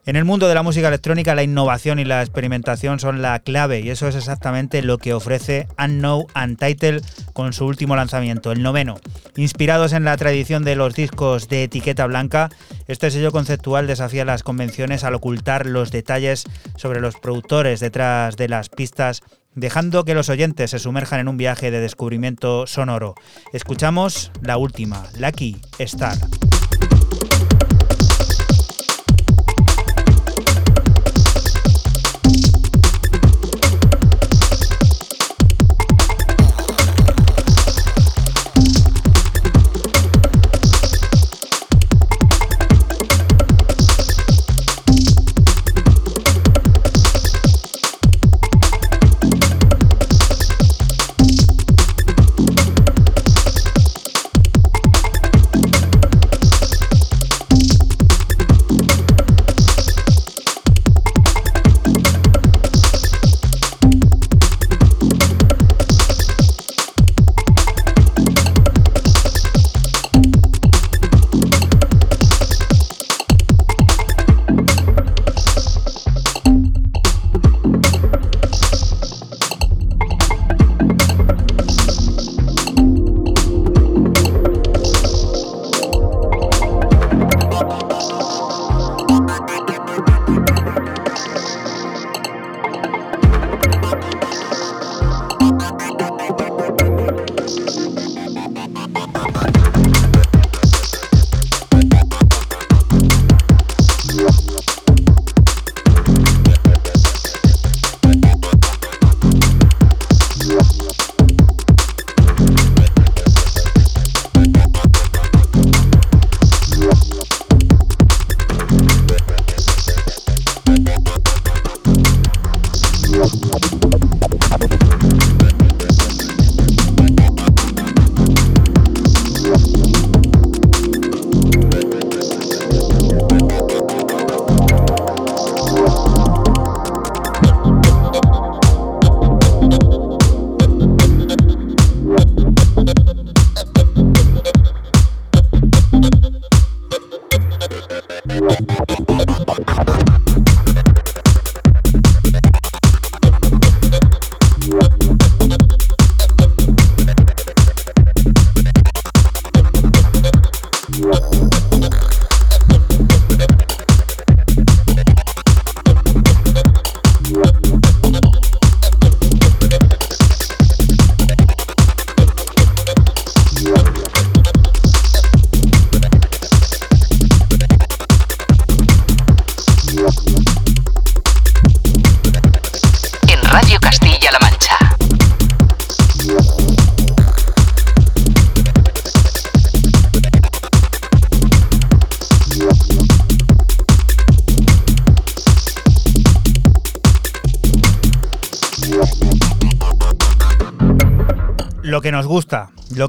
En el mundo de la música electrónica, la innovación y la experimentación son la clave y eso es exactamente lo que ofrece Unknown Untitled con su último lanzamiento, el noveno. Inspirados en la tradición de los discos de etiqueta blanca, este sello conceptual desafía las convenciones al ocultar los detalles sobre los productores detrás de las pistas dejando que los oyentes se sumerjan en un viaje de descubrimiento sonoro. Escuchamos la última, Lucky Star.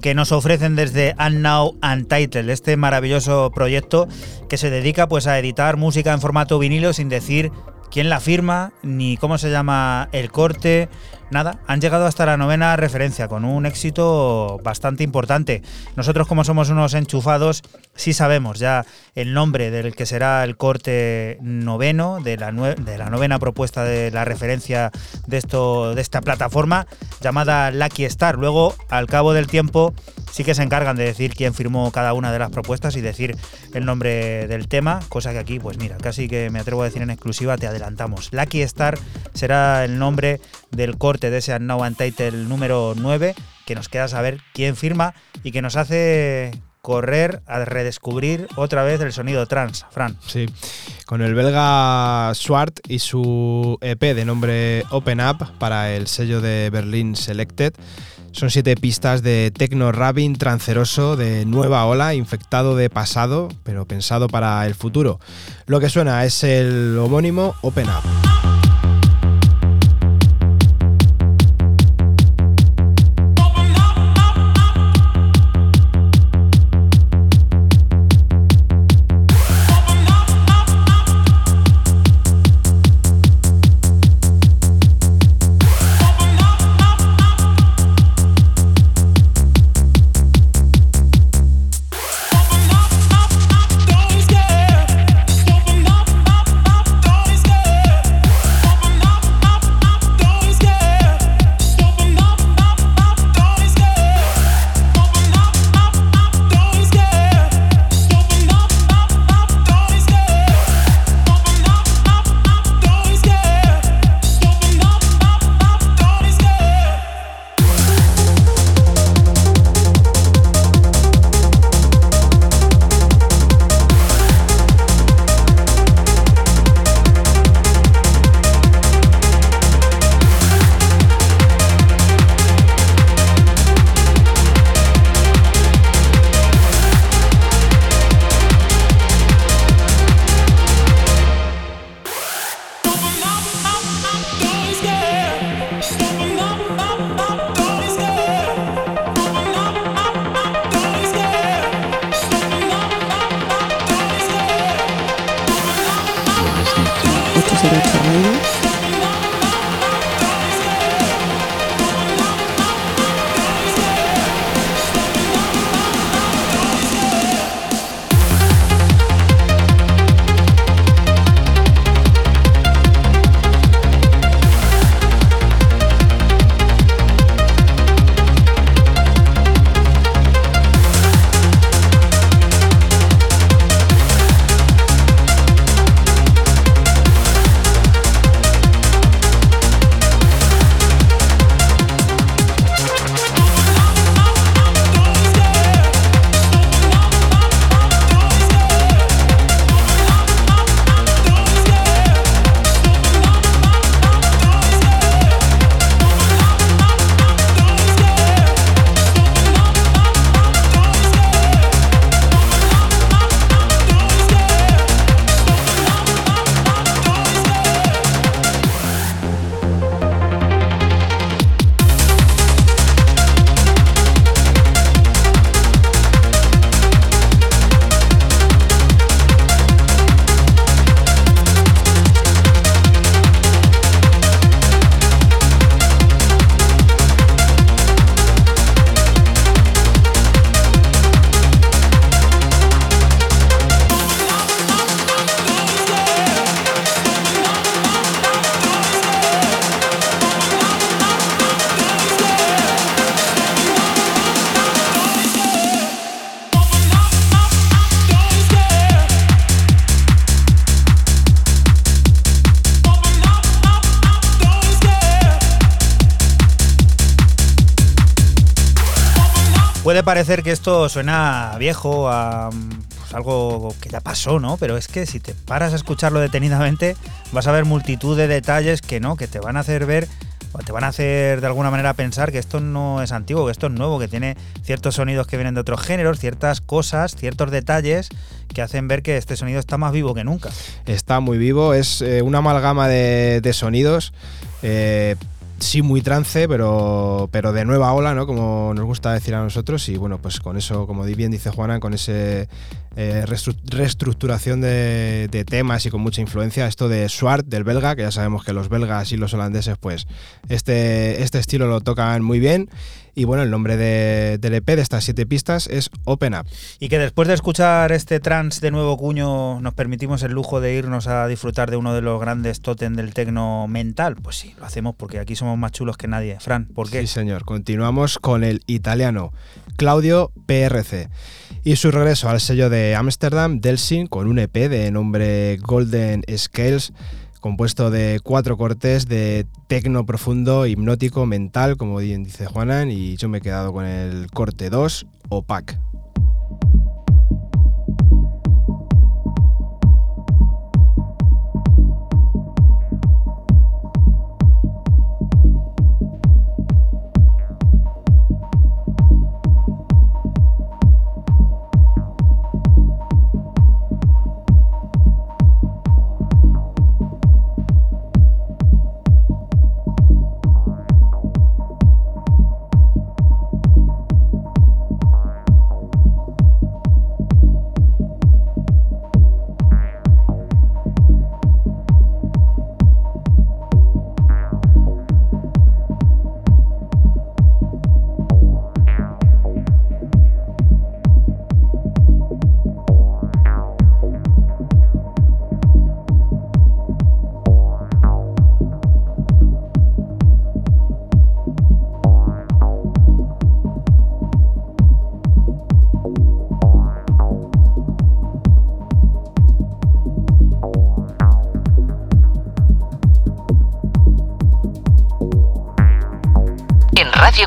Que nos ofrecen desde Unknown Untitled, este maravilloso proyecto que se dedica pues a editar música en formato vinilo sin decir quién la firma, ni cómo se llama el corte, nada, han llegado hasta la novena referencia con un éxito bastante importante. Nosotros como somos unos enchufados, sí sabemos ya el nombre del que será el corte noveno de la, de la novena propuesta de la referencia de, esto, de esta plataforma llamada Lucky Star. Luego, al cabo del tiempo, sí que se encargan de decir quién firmó cada una de las propuestas y decir el nombre del tema, cosa que aquí, pues mira, casi que me atrevo a decir en exclusiva, te adelantamos. Lucky Star será el nombre del corte de ese Unknown Untitled número 9, que nos queda saber quién firma y que nos hace correr a redescubrir otra vez el sonido trans, Fran. Sí, con el belga Swart y su EP de nombre Open Up para el sello de Berlin Selected. Son siete pistas de techno rabin tranceroso de nueva ola, infectado de pasado, pero pensado para el futuro. Lo que suena es el homónimo Open Up. Puede parecer que esto suena viejo, a pues, algo que ya pasó, ¿no? Pero es que si te paras a escucharlo detenidamente, vas a ver multitud de detalles que no, que te van a hacer ver o te van a hacer de alguna manera pensar que esto no es antiguo, que esto es nuevo, que tiene ciertos sonidos que vienen de otros géneros, ciertas cosas, ciertos detalles que hacen ver que este sonido está más vivo que nunca. Está muy vivo, es eh, una amalgama de, sonidos. eh, sí muy trance, pero, pero de nueva ola, ¿no? Como nos gusta decir a nosotros. Y bueno, pues con eso, como bien dice Juana, con ese eh, reestructuración de, de temas y con mucha influencia, esto de Swart, del belga, que ya sabemos que los belgas y los holandeses, pues este, este estilo lo tocan muy bien. Y bueno, el nombre de- del EP de estas siete pistas es Open Up. Y que después de escuchar este trance de nuevo cuño nos permitimos el lujo de irnos a disfrutar de uno de los grandes tótem del tecno mental. Pues sí, lo hacemos porque aquí somos más chulos que nadie. Fran, ¿por qué? Sí, señor. Continuamos con el italiano Claudio PRC y su regreso al sello de Ámsterdam, Delsin, con un EP de nombre Golden Scales, compuesto de cuatro cortes de tecno profundo, hipnótico, mental, como dice Juanan, y yo me he quedado con el corte 2, Opac.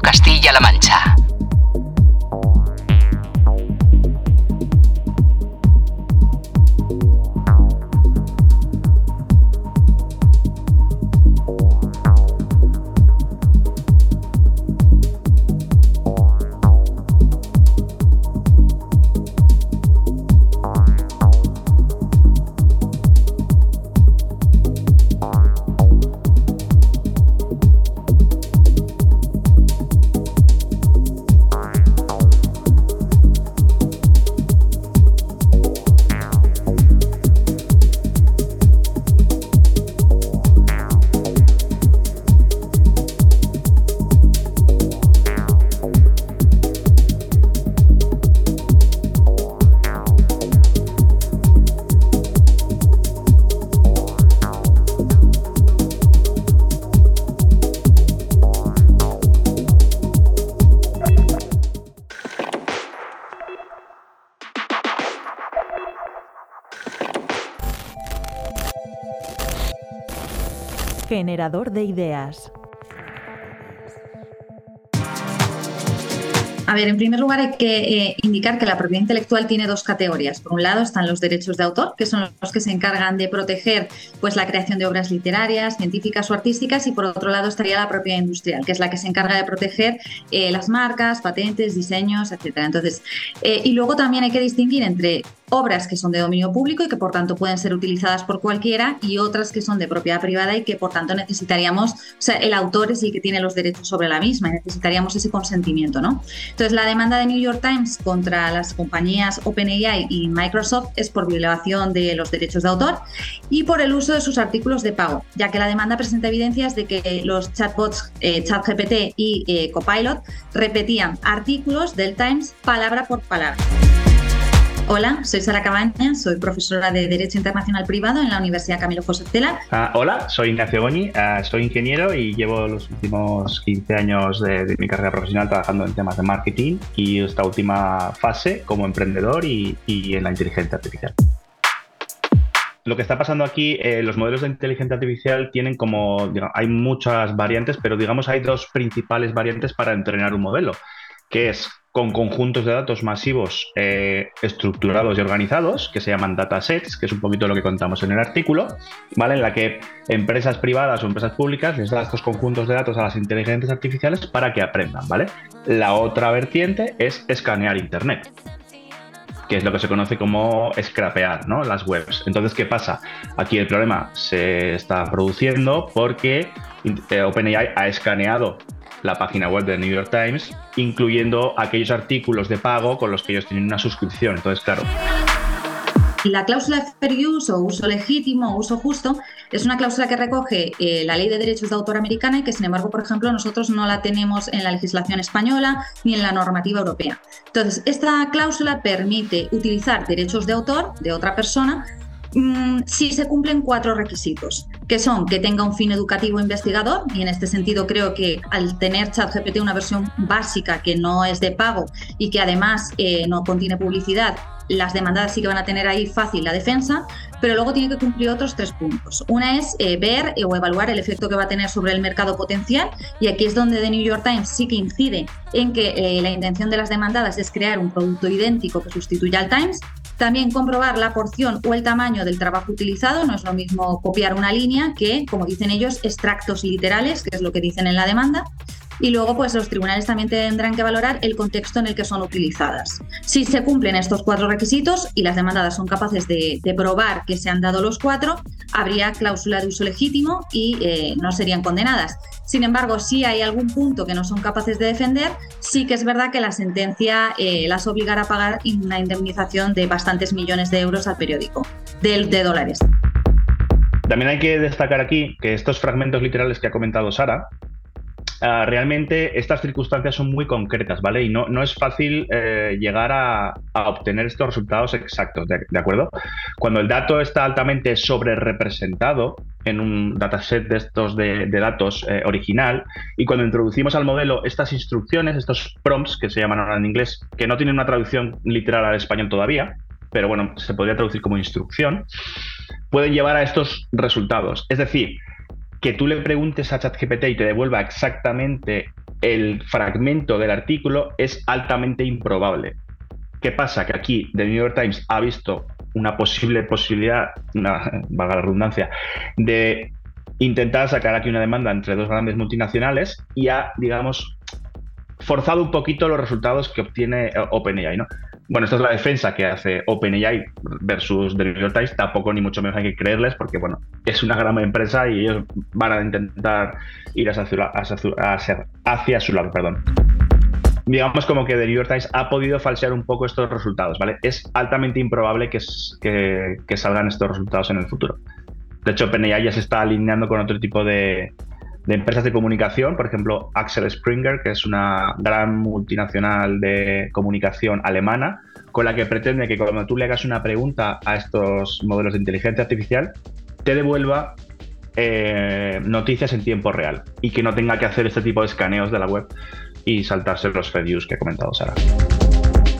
Castilla-La Mancha. Generador de ideas. A ver, en primer lugar hay que eh, indicar que la propiedad intelectual tiene dos categorías. Por un lado están los derechos de autor, que son los que se encargan de proteger pues, la creación de obras literarias, científicas o artísticas, y por otro lado estaría la propiedad industrial, que es la que se encarga de proteger eh, las marcas, patentes, diseños, etcétera. Entonces, eh, y luego también hay que distinguir entre obras que son de dominio público y que por tanto pueden ser utilizadas por cualquiera y otras que son de propiedad privada y que por tanto necesitaríamos, o sea, el autor es el que tiene los derechos sobre la misma y necesitaríamos ese consentimiento, ¿no? La demanda de New York Times contra las compañías OpenAI y Microsoft es por violación de los derechos de autor y por el uso de sus artículos de pago, ya que la demanda presenta evidencias de que los chatbots eh, ChatGPT y eh, Copilot repetían artículos del Times palabra por palabra. Hola, soy Sara Cabaña, soy profesora de Derecho Internacional Privado en la Universidad Camilo José Cela Ah, hola, soy Ignacio Goñi, ah, soy ingeniero y llevo los últimos 15 años de, mi carrera profesional trabajando en temas de marketing y esta última fase como emprendedor y, en la inteligencia artificial. Lo que está pasando aquí, eh, los modelos de inteligencia artificial tienen como, hay muchas variantes, pero digamos hay dos principales variantes para entrenar un modelo, que es con conjuntos de datos masivos eh, estructurados y organizados, que se llaman datasets, que es un poquito lo que contamos en el artículo, ¿vale? En la que empresas privadas o empresas públicas les dan estos conjuntos de datos a las inteligencias artificiales para que aprendan, ¿vale? La otra vertiente es escanear Internet. que es lo que se conoce como scrapear ¿no? las webs. Entonces, ¿qué pasa? Aquí el problema se está produciendo porque eh, OpenAI ha escaneado la página web de New York Times, incluyendo aquellos artículos de pago con los que ellos tienen una suscripción. Entonces, claro, La cláusula de fair use o uso legítimo o uso justo es una cláusula que recoge eh, la ley de derechos de autor americana y que, sin embargo, por ejemplo, nosotros no la tenemos en la legislación española ni en la normativa europea. Entonces, esta cláusula permite utilizar derechos de autor de otra persona mm, si se cumplen cuatro requisitos, que son que tenga un fin educativo investigador, y en este sentido creo que al tener ChatGPT una versión básica que no es de pago y que además eh, no contiene publicidad, las demandadas sí que van a tener ahí fácil la defensa, pero luego tiene que cumplir otros tres puntos. Una es eh, ver eh, o evaluar el efecto que va a tener sobre el mercado potencial, y aquí es donde The New York Times sí que incide en que la intención de las demandadas es crear un producto idéntico que sustituya al Times. También comprobar la porción o el tamaño del trabajo utilizado, no es lo mismo copiar una línea que, como dicen ellos, extractos literales, que es lo que dicen en la demanda. Y luego, pues los tribunales también tendrán que valorar el contexto en el que son utilizadas. Si se cumplen estos cuatro requisitos y las demandadas son capaces de, probar que se han dado los cuatro, habría cláusula de uso legítimo y eh, no serían condenadas. Sin embargo, si hay algún punto que no son capaces de defender, sí que es verdad que la sentencia eh, las obligará a pagar una indemnización de bastantes millones de euros al periódico, de, de dólares. También hay que destacar aquí que estos fragmentos literales que ha comentado Sara, ah, realmente estas circunstancias son muy concretas, ¿vale? Y no, no es fácil eh, llegar a, obtener estos resultados exactos, ¿de, acuerdo? Cuando el dato está altamente sobre representado en un dataset de estos de datos eh, original y cuando introducimos al modelo estas instrucciones, estos prompts que se llaman ahora en inglés, que no tienen una traducción literal al español todavía, pero bueno, se podría traducir como instrucción, pueden llevar a estos resultados. Es decir, que tú le preguntes a ChatGPT y te devuelva exactamente el fragmento del artículo es altamente improbable. ¿Qué pasa? Que aquí The New York Times ha visto una posible posibilidad, una, valga la redundancia, de intentar sacar aquí una demanda entre dos grandes multinacionales y ha, digamos, forzado un poquito los resultados que obtiene eh, OpenAI, ¿no? Bueno, esta es la defensa que hace OpenAI versus The New York Times. Tampoco ni mucho menos hay que creerles porque, bueno, es una gran empresa y ellos van a intentar ir hacia su, lado. Perdón. Digamos como que The New York Times ha podido falsear un poco estos resultados, ¿vale? Es altamente improbable que salgan estos resultados en el futuro. De hecho, OpenAI ya se está alineando con otro tipo de, de empresas de comunicación, por ejemplo, Axel Springer, que es una gran multinacional de comunicación alemana, con la que pretende que cuando tú le hagas una pregunta a estos modelos de inteligencia artificial, te devuelva eh, noticias en tiempo real y que no tenga que hacer este tipo de escaneos de la web y saltarse los use que ha comentado Sara.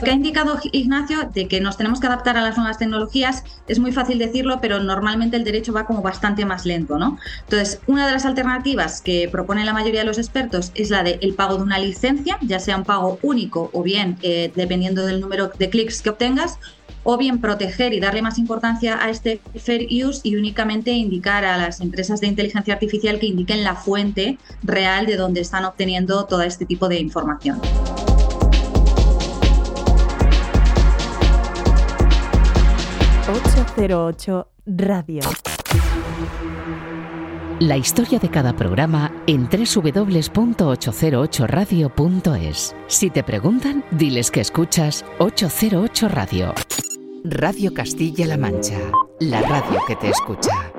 Que ha indicado Ignacio de que nos tenemos que adaptar a las nuevas tecnologías es muy fácil decirlo, pero normalmente el derecho va como bastante más lento, ¿no? Entonces, una de las alternativas que propone la mayoría de los expertos es la de el pago de una licencia, ya sea un pago único o bien eh, dependiendo del número de clics que obtengas, o bien proteger y darle más importancia a este fair use y únicamente indicar a las empresas de inteligencia artificial que indiquen la fuente real de donde están obteniendo todo este tipo de información. ...808 Radio. La historia de cada programa en www.808radio.es. Si te preguntan, diles que escuchas 808 Radio. Radio Castilla-La Mancha, la radio que te escucha.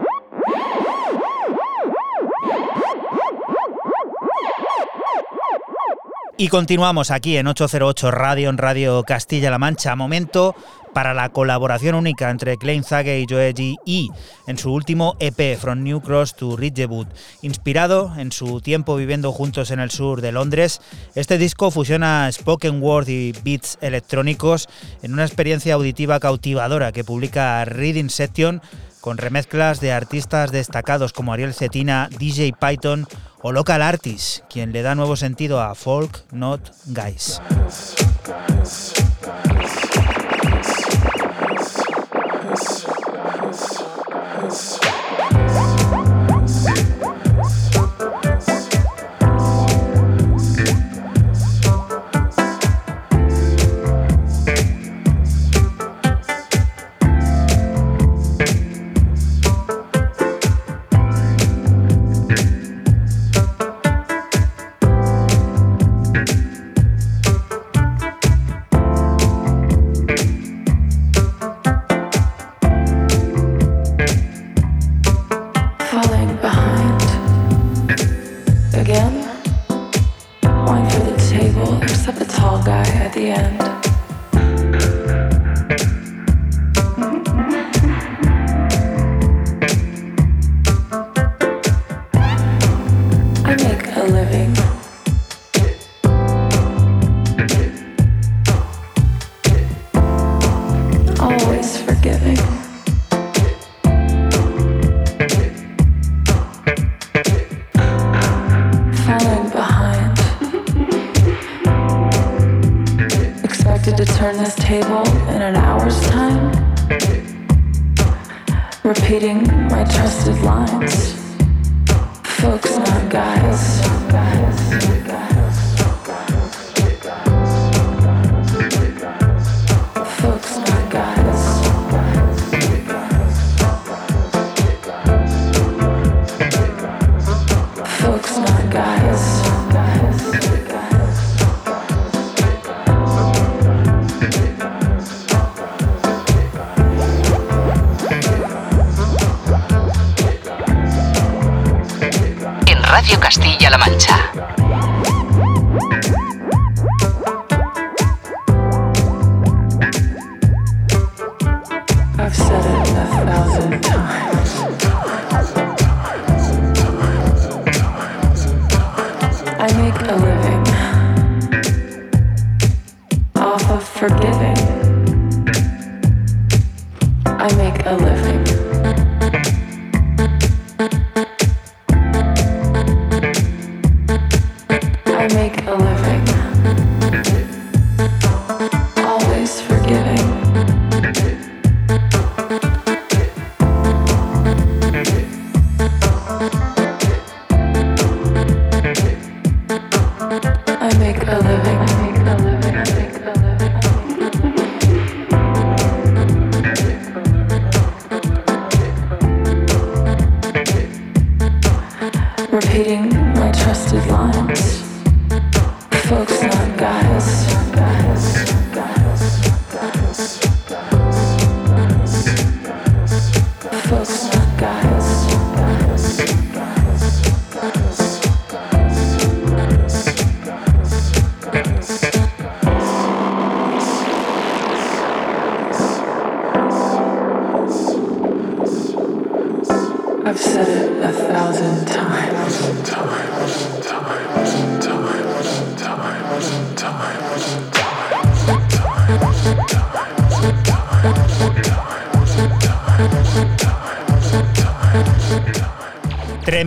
Y continuamos aquí en 808 Radio, en Radio Castilla-La Mancha. Momento para la colaboración única entre Klein Zage y Joe G. E. en su último EP, From New Cross to Ridgewood. Inspirado en su tiempo viviendo juntos en el sur de Londres, este disco fusiona spoken word y beats electrónicos en una experiencia auditiva cautivadora que publica Reading Section con remezclas de artistas destacados como Ariel Cetina, DJ Python o Local Artists, quien le da nuevo sentido a Folk Not Guys.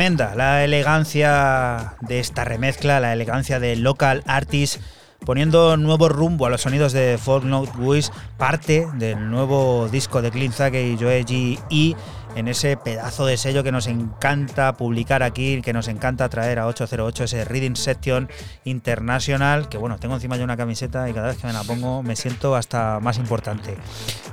La elegancia de esta remezcla, la elegancia de local artist poniendo nuevo rumbo a los sonidos de Folk Note Wish, parte del nuevo disco de Clint Zake y Joe G. E en ese pedazo de sello que nos encanta publicar aquí, que nos encanta traer a 808, ese Reading Section International, que bueno, tengo encima ya una camiseta y cada vez que me la pongo me siento hasta más importante.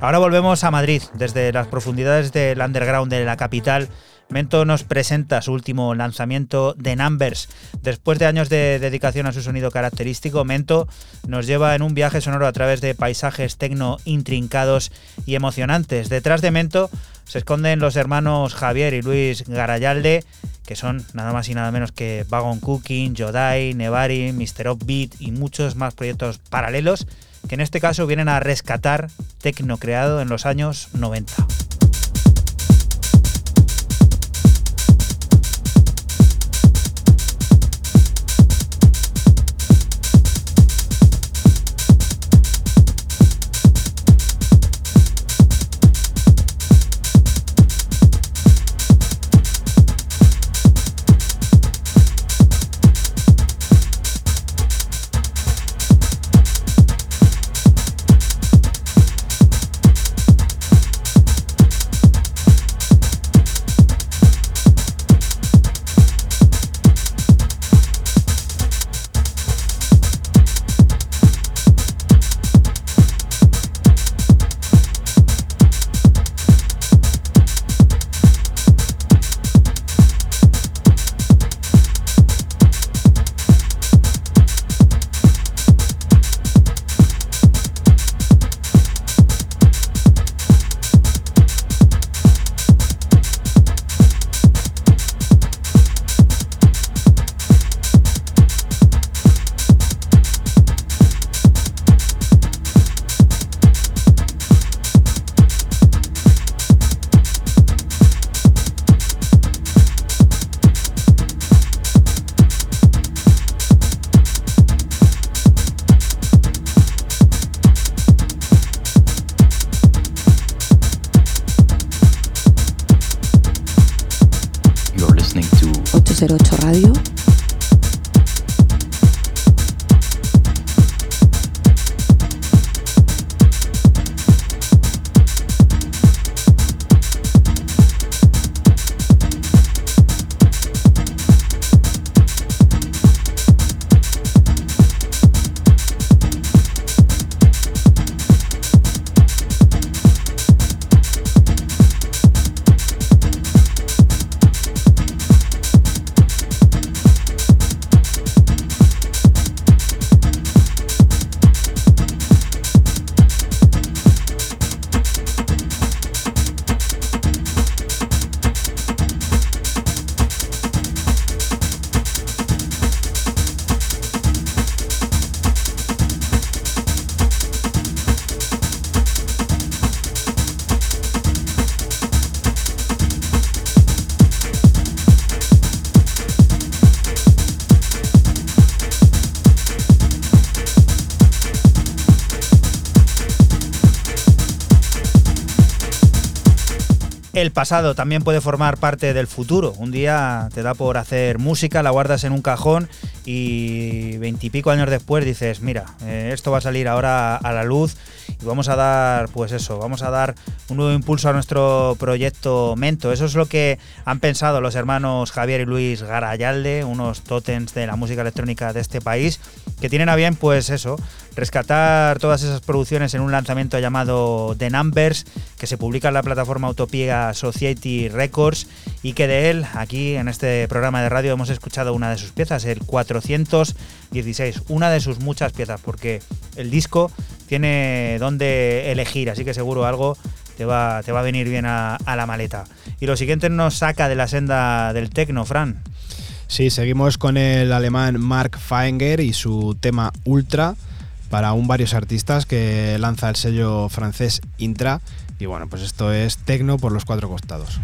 Ahora volvemos a Madrid, desde las profundidades del underground de la capital. Mento nos presenta su último lanzamiento de Numbers. Después de años de dedicación a su sonido característico, Mento nos lleva en un viaje sonoro a través de paisajes tecno intrincados y emocionantes. Detrás de Mento se esconden los hermanos Javier y Luis Garayalde, que son nada más y nada menos que Vagon Cooking, Jodai, Nevari, Mr. Offbeat y muchos más proyectos paralelos que en este caso vienen a rescatar tecno creado en los años 90. Pasado también puede formar parte del futuro. Un día te da por hacer música, la guardas en un cajón y veintipico años después dices, mira, eh, esto va a salir ahora a la luz y vamos a dar, pues eso, vamos a dar un nuevo impulso a nuestro proyecto Mento. Eso es lo que han pensado los hermanos Javier y Luis Garayalde, unos tótems de la música electrónica de este país, que tienen a bien, pues eso, rescatar todas esas producciones en un lanzamiento llamado The Numbers, que se publica en la plataforma Utopia Society Records y que de él, aquí en este programa de radio, hemos escuchado una de sus piezas, el 416, una de sus muchas piezas, porque el disco tiene donde elegir, así que seguro algo te va, te va a venir bien a, a la maleta. Y lo siguiente nos saca de la senda del tecno, Fran. Sí, seguimos con el alemán Mark Feinger y su tema Ultra para un varios artistas que lanza el sello francés Intra. Y bueno, pues esto es tecno por los cuatro costados.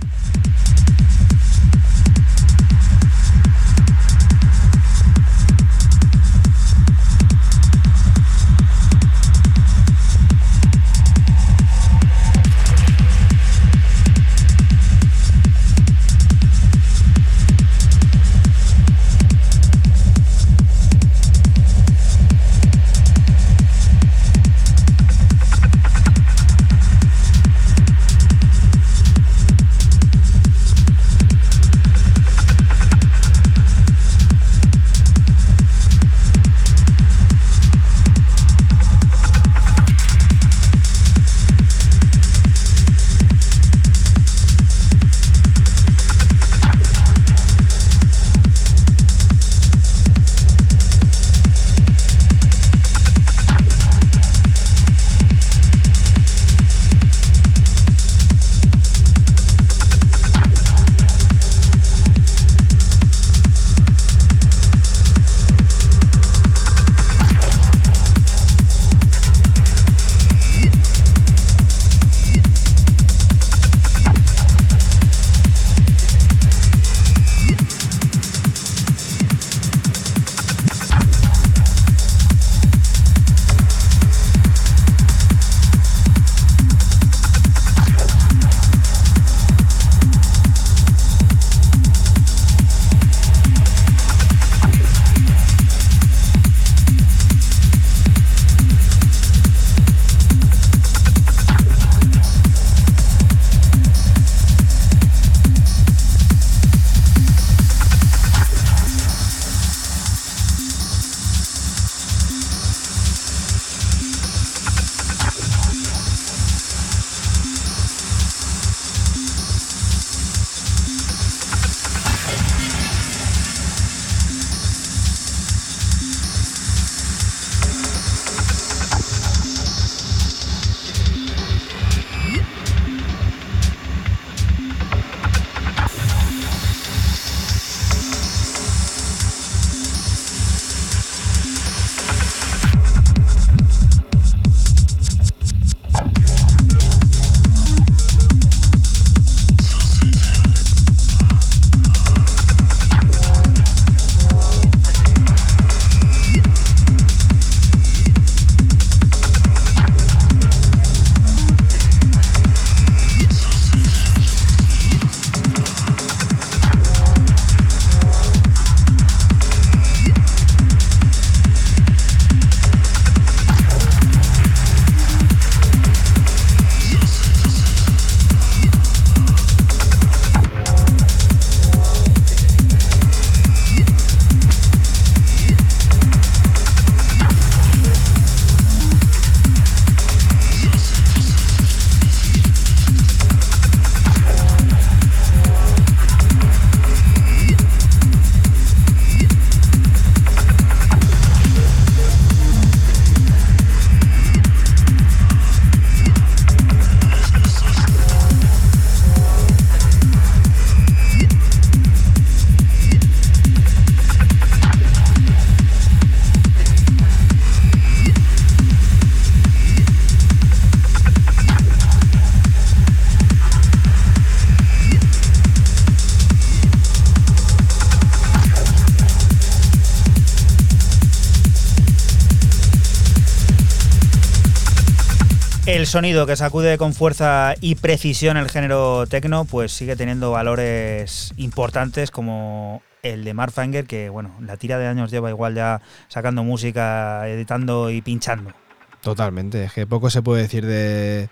Sonido que sacude con fuerza y precisión el género techno, pues sigue teniendo valores importantes como el de Mark Fanger, que bueno, la tira de años lleva igual ya sacando música, editando y pinchando. Totalmente, es que poco se puede decir de,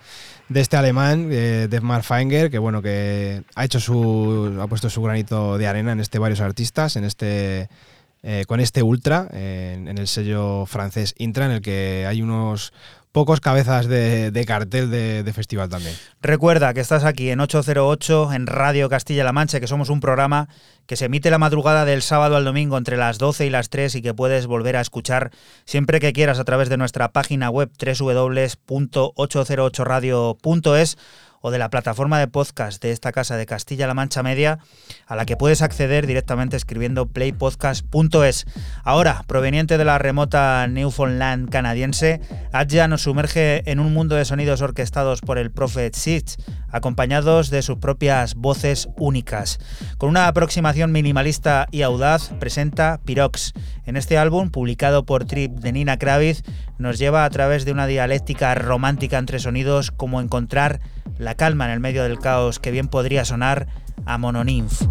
este alemán, eh, de Mark Fanger, que bueno, que ha hecho su. ha puesto su granito de arena en este varios artistas, en este. eh, con este Ultra, en, en el sello francés Intra, en el que hay unos pocos cabezas de, cartel de, de festival también. Recuerda que estás aquí en 808 en Radio Castilla-La Mancha, que somos un programa que se emite la madrugada del sábado al domingo entre las 12 y las 3 y que puedes volver a escuchar siempre que quieras a través de nuestra página web www.808radio.es o de la plataforma de podcast de esta casa de Castilla-La Mancha Media, a la que puedes acceder directamente escribiendo playpodcast.es. Ahora, proveniente de la remota Newfoundland canadiense, Adja nos sumerge en un mundo de sonidos orquestados por el Prophet Sitch, acompañados de sus propias voces únicas. Con una aproximación minimalista y audaz, presenta Pirox. En este álbum, publicado por Trip de Nina Kravitz, nos lleva a través de una dialéctica romántica entre sonidos como encontrar la calma en el medio del caos que bien podría sonar a Mononymph.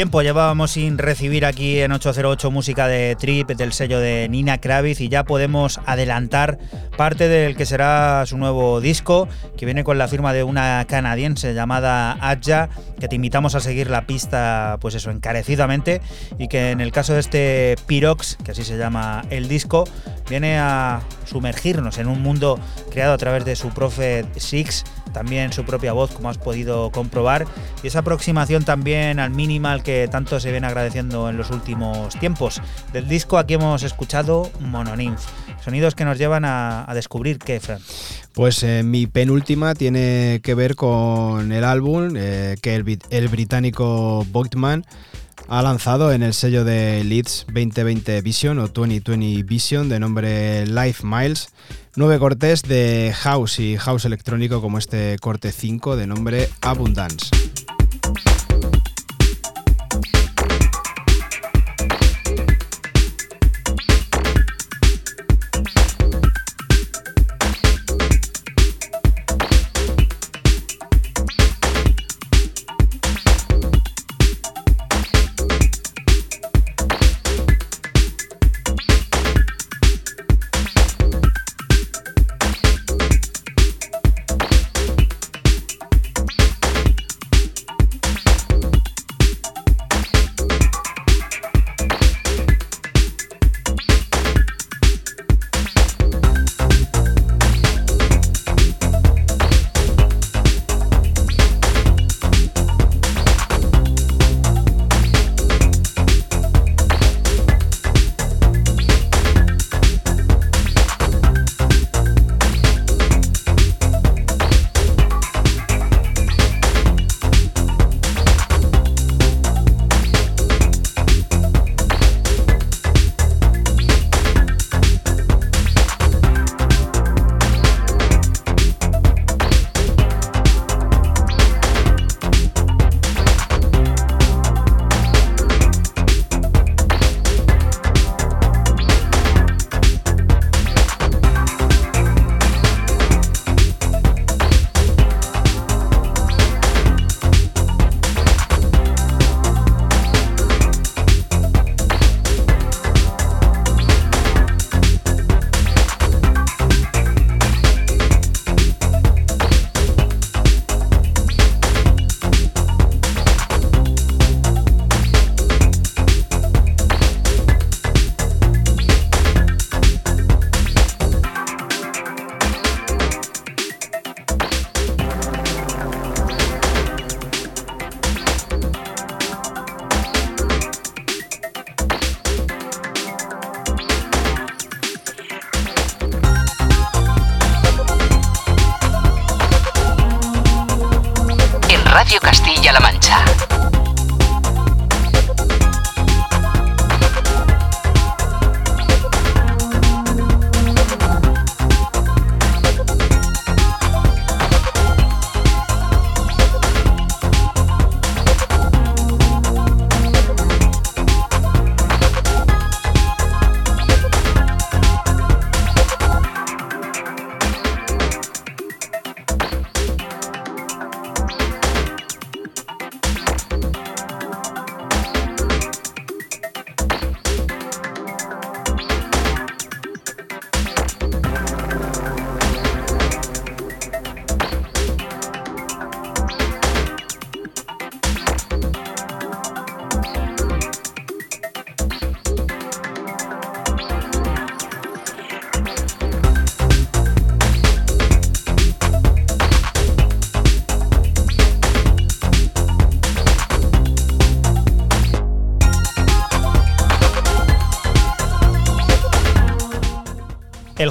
Llevábamos sin recibir aquí en 808 música de Trip del sello de Nina Kravitz y ya podemos adelantar parte del que será su nuevo disco que viene con la firma de una canadiense llamada Adja que te invitamos a seguir la pista pues eso encarecidamente y que en el caso de este Pirox que así se llama el disco viene a sumergirnos en un mundo creado a través de su Prophet Six también su propia voz, como has podido comprobar, y esa aproximación también al minimal que tanto se viene agradeciendo en los últimos tiempos. Del disco aquí hemos escuchado Mononymph, sonidos que nos llevan a, descubrir qué, Fran. Pues eh, mi penúltima tiene que ver con el álbum eh, que el británico Voigtman ha lanzado en el sello de Leeds 2020 Vision o 2020 Vision de nombre Life Miles. Nueve cortes de house y house electrónico como este corte 5 de nombre Abundance.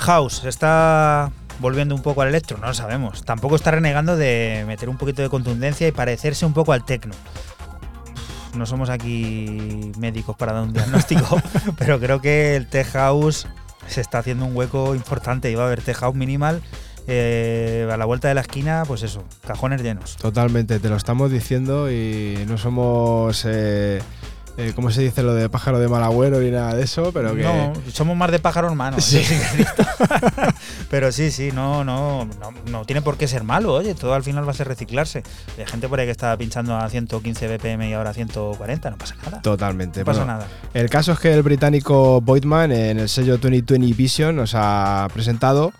House se está volviendo un poco al electro, no lo sabemos. Tampoco está renegando de meter un poquito de contundencia y parecerse un poco al techno. No somos aquí médicos para dar un diagnóstico, pero creo que el tech house se está haciendo un hueco importante y va a haber tech house minimal eh, a la vuelta de la esquina, pues eso, cajones llenos. Totalmente, te lo estamos diciendo y no somos, eh, eh, ¿cómo se dice lo de pájaro de mal agüero ni nada de eso? Pero que... No, somos más de pájaro hermano. Sí. eso sí que es cierto. Pero sí, sí, no, no, no, no tiene por qué ser malo, oye, todo al final va a ser reciclarse. Hay gente por ahí que está pinchando a 115 BPM y ahora a 140, no pasa nada. Totalmente. No pasa Bueno, nada. El caso es que el británico Boydman en el sello 2020 Vision nos ha presentado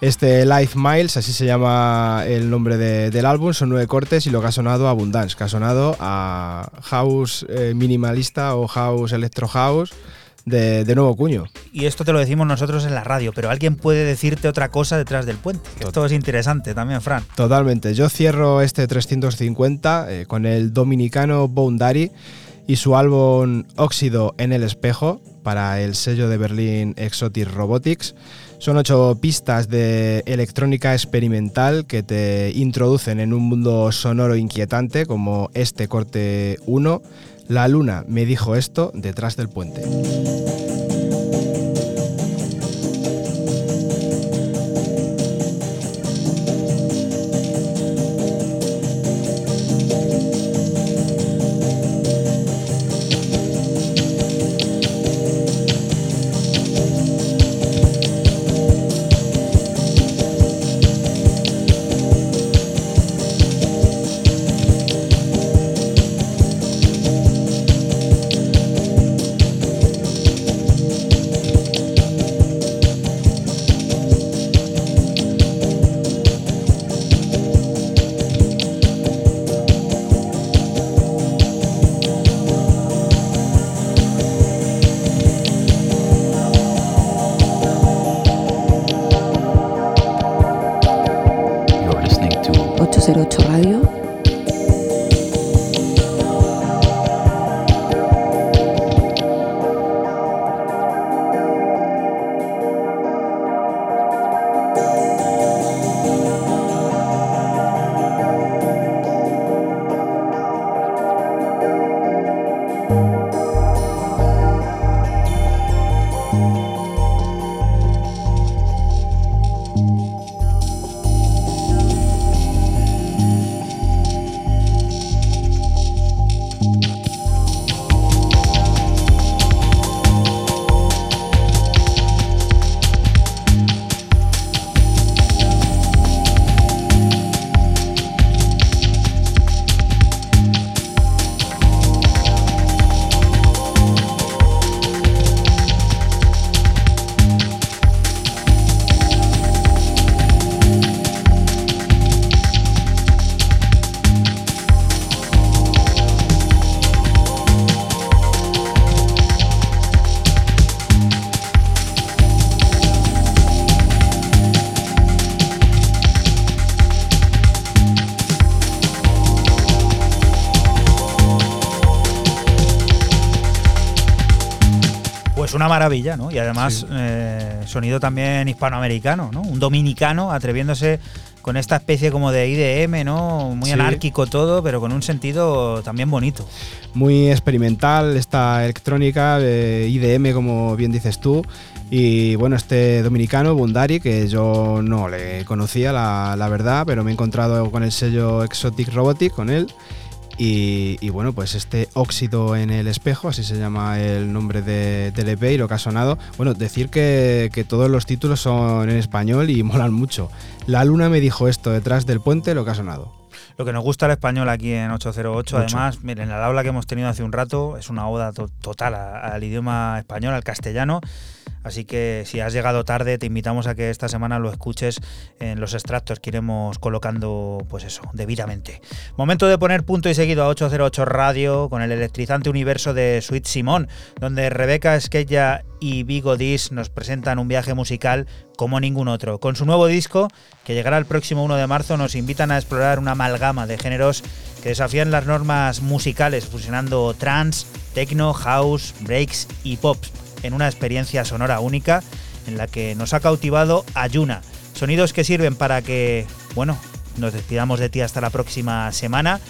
este Life Miles, así se llama el nombre de- del álbum, son nueve cortes y lo que ha sonado Abundance, que ha sonado a house eh, minimalista o house electro house de, de nuevo cuño. Y esto te lo decimos nosotros en la radio, pero alguien puede decirte otra cosa detrás del puente. que Esto es interesante también, Fran. Totalmente. Yo cierro este 350 eh, con el dominicano Boundary y su álbum Óxido en el espejo para el sello de Berlín Exotic Robotics. Son ocho pistas de electrónica experimental que te introducen en un mundo sonoro inquietante como este corte 1. La luna me dijo esto detrás del puente. Maravilla, ¿no? Y además, eh, sonido también hispanoamericano, ¿no? Un dominicano atreviéndose con esta especie como de IDM, ¿no? Muy Sí. anárquico todo, pero con un sentido también bonito. Muy experimental esta electrónica, eh, IDM como bien dices tú. Y bueno, este dominicano, Bundari, que yo no le conocía, la, la verdad, pero me he encontrado con el sello Exotic Robotic, con él. Y, y bueno, pues este óxido en el espejo, así se llama el nombre de, del EP y lo que ha sonado. Bueno, decir que, que todos los títulos son en español y molan mucho. La luna me dijo esto detrás del puente, lo que ha sonado. Lo que nos gusta el español aquí en 808, Mucho. además, miren, la aula que hemos tenido hace un rato es una oda to- total al idioma español, al castellano. Así que si has llegado tarde, te invitamos a que esta semana lo escuches en los extractos que iremos colocando, pues eso, debidamente. Momento de poner punto y seguido a 808 Radio con el electrizante universo de Sweet Simón, donde Rebeca Esquella y Vigo Dis nos presentan un viaje musical como ningún otro. Con su nuevo disco, que llegará el próximo 1 de marzo, nos invitan a explorar una amalgama de géneros que desafían las normas musicales, fusionando trance, techno, house, breaks y pop en una experiencia sonora única en la que nos ha cautivado Ayuna. Sonidos que sirven para que, bueno, nos despidamos de ti hasta la próxima semana.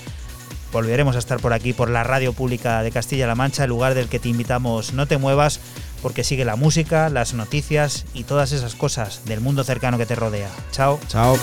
Volveremos a estar por aquí, por la radio pública de Castilla-La Mancha, el lugar del que te invitamos. No te muevas porque sigue la música, las noticias y todas esas cosas del mundo cercano que te rodea. Chao. Chao.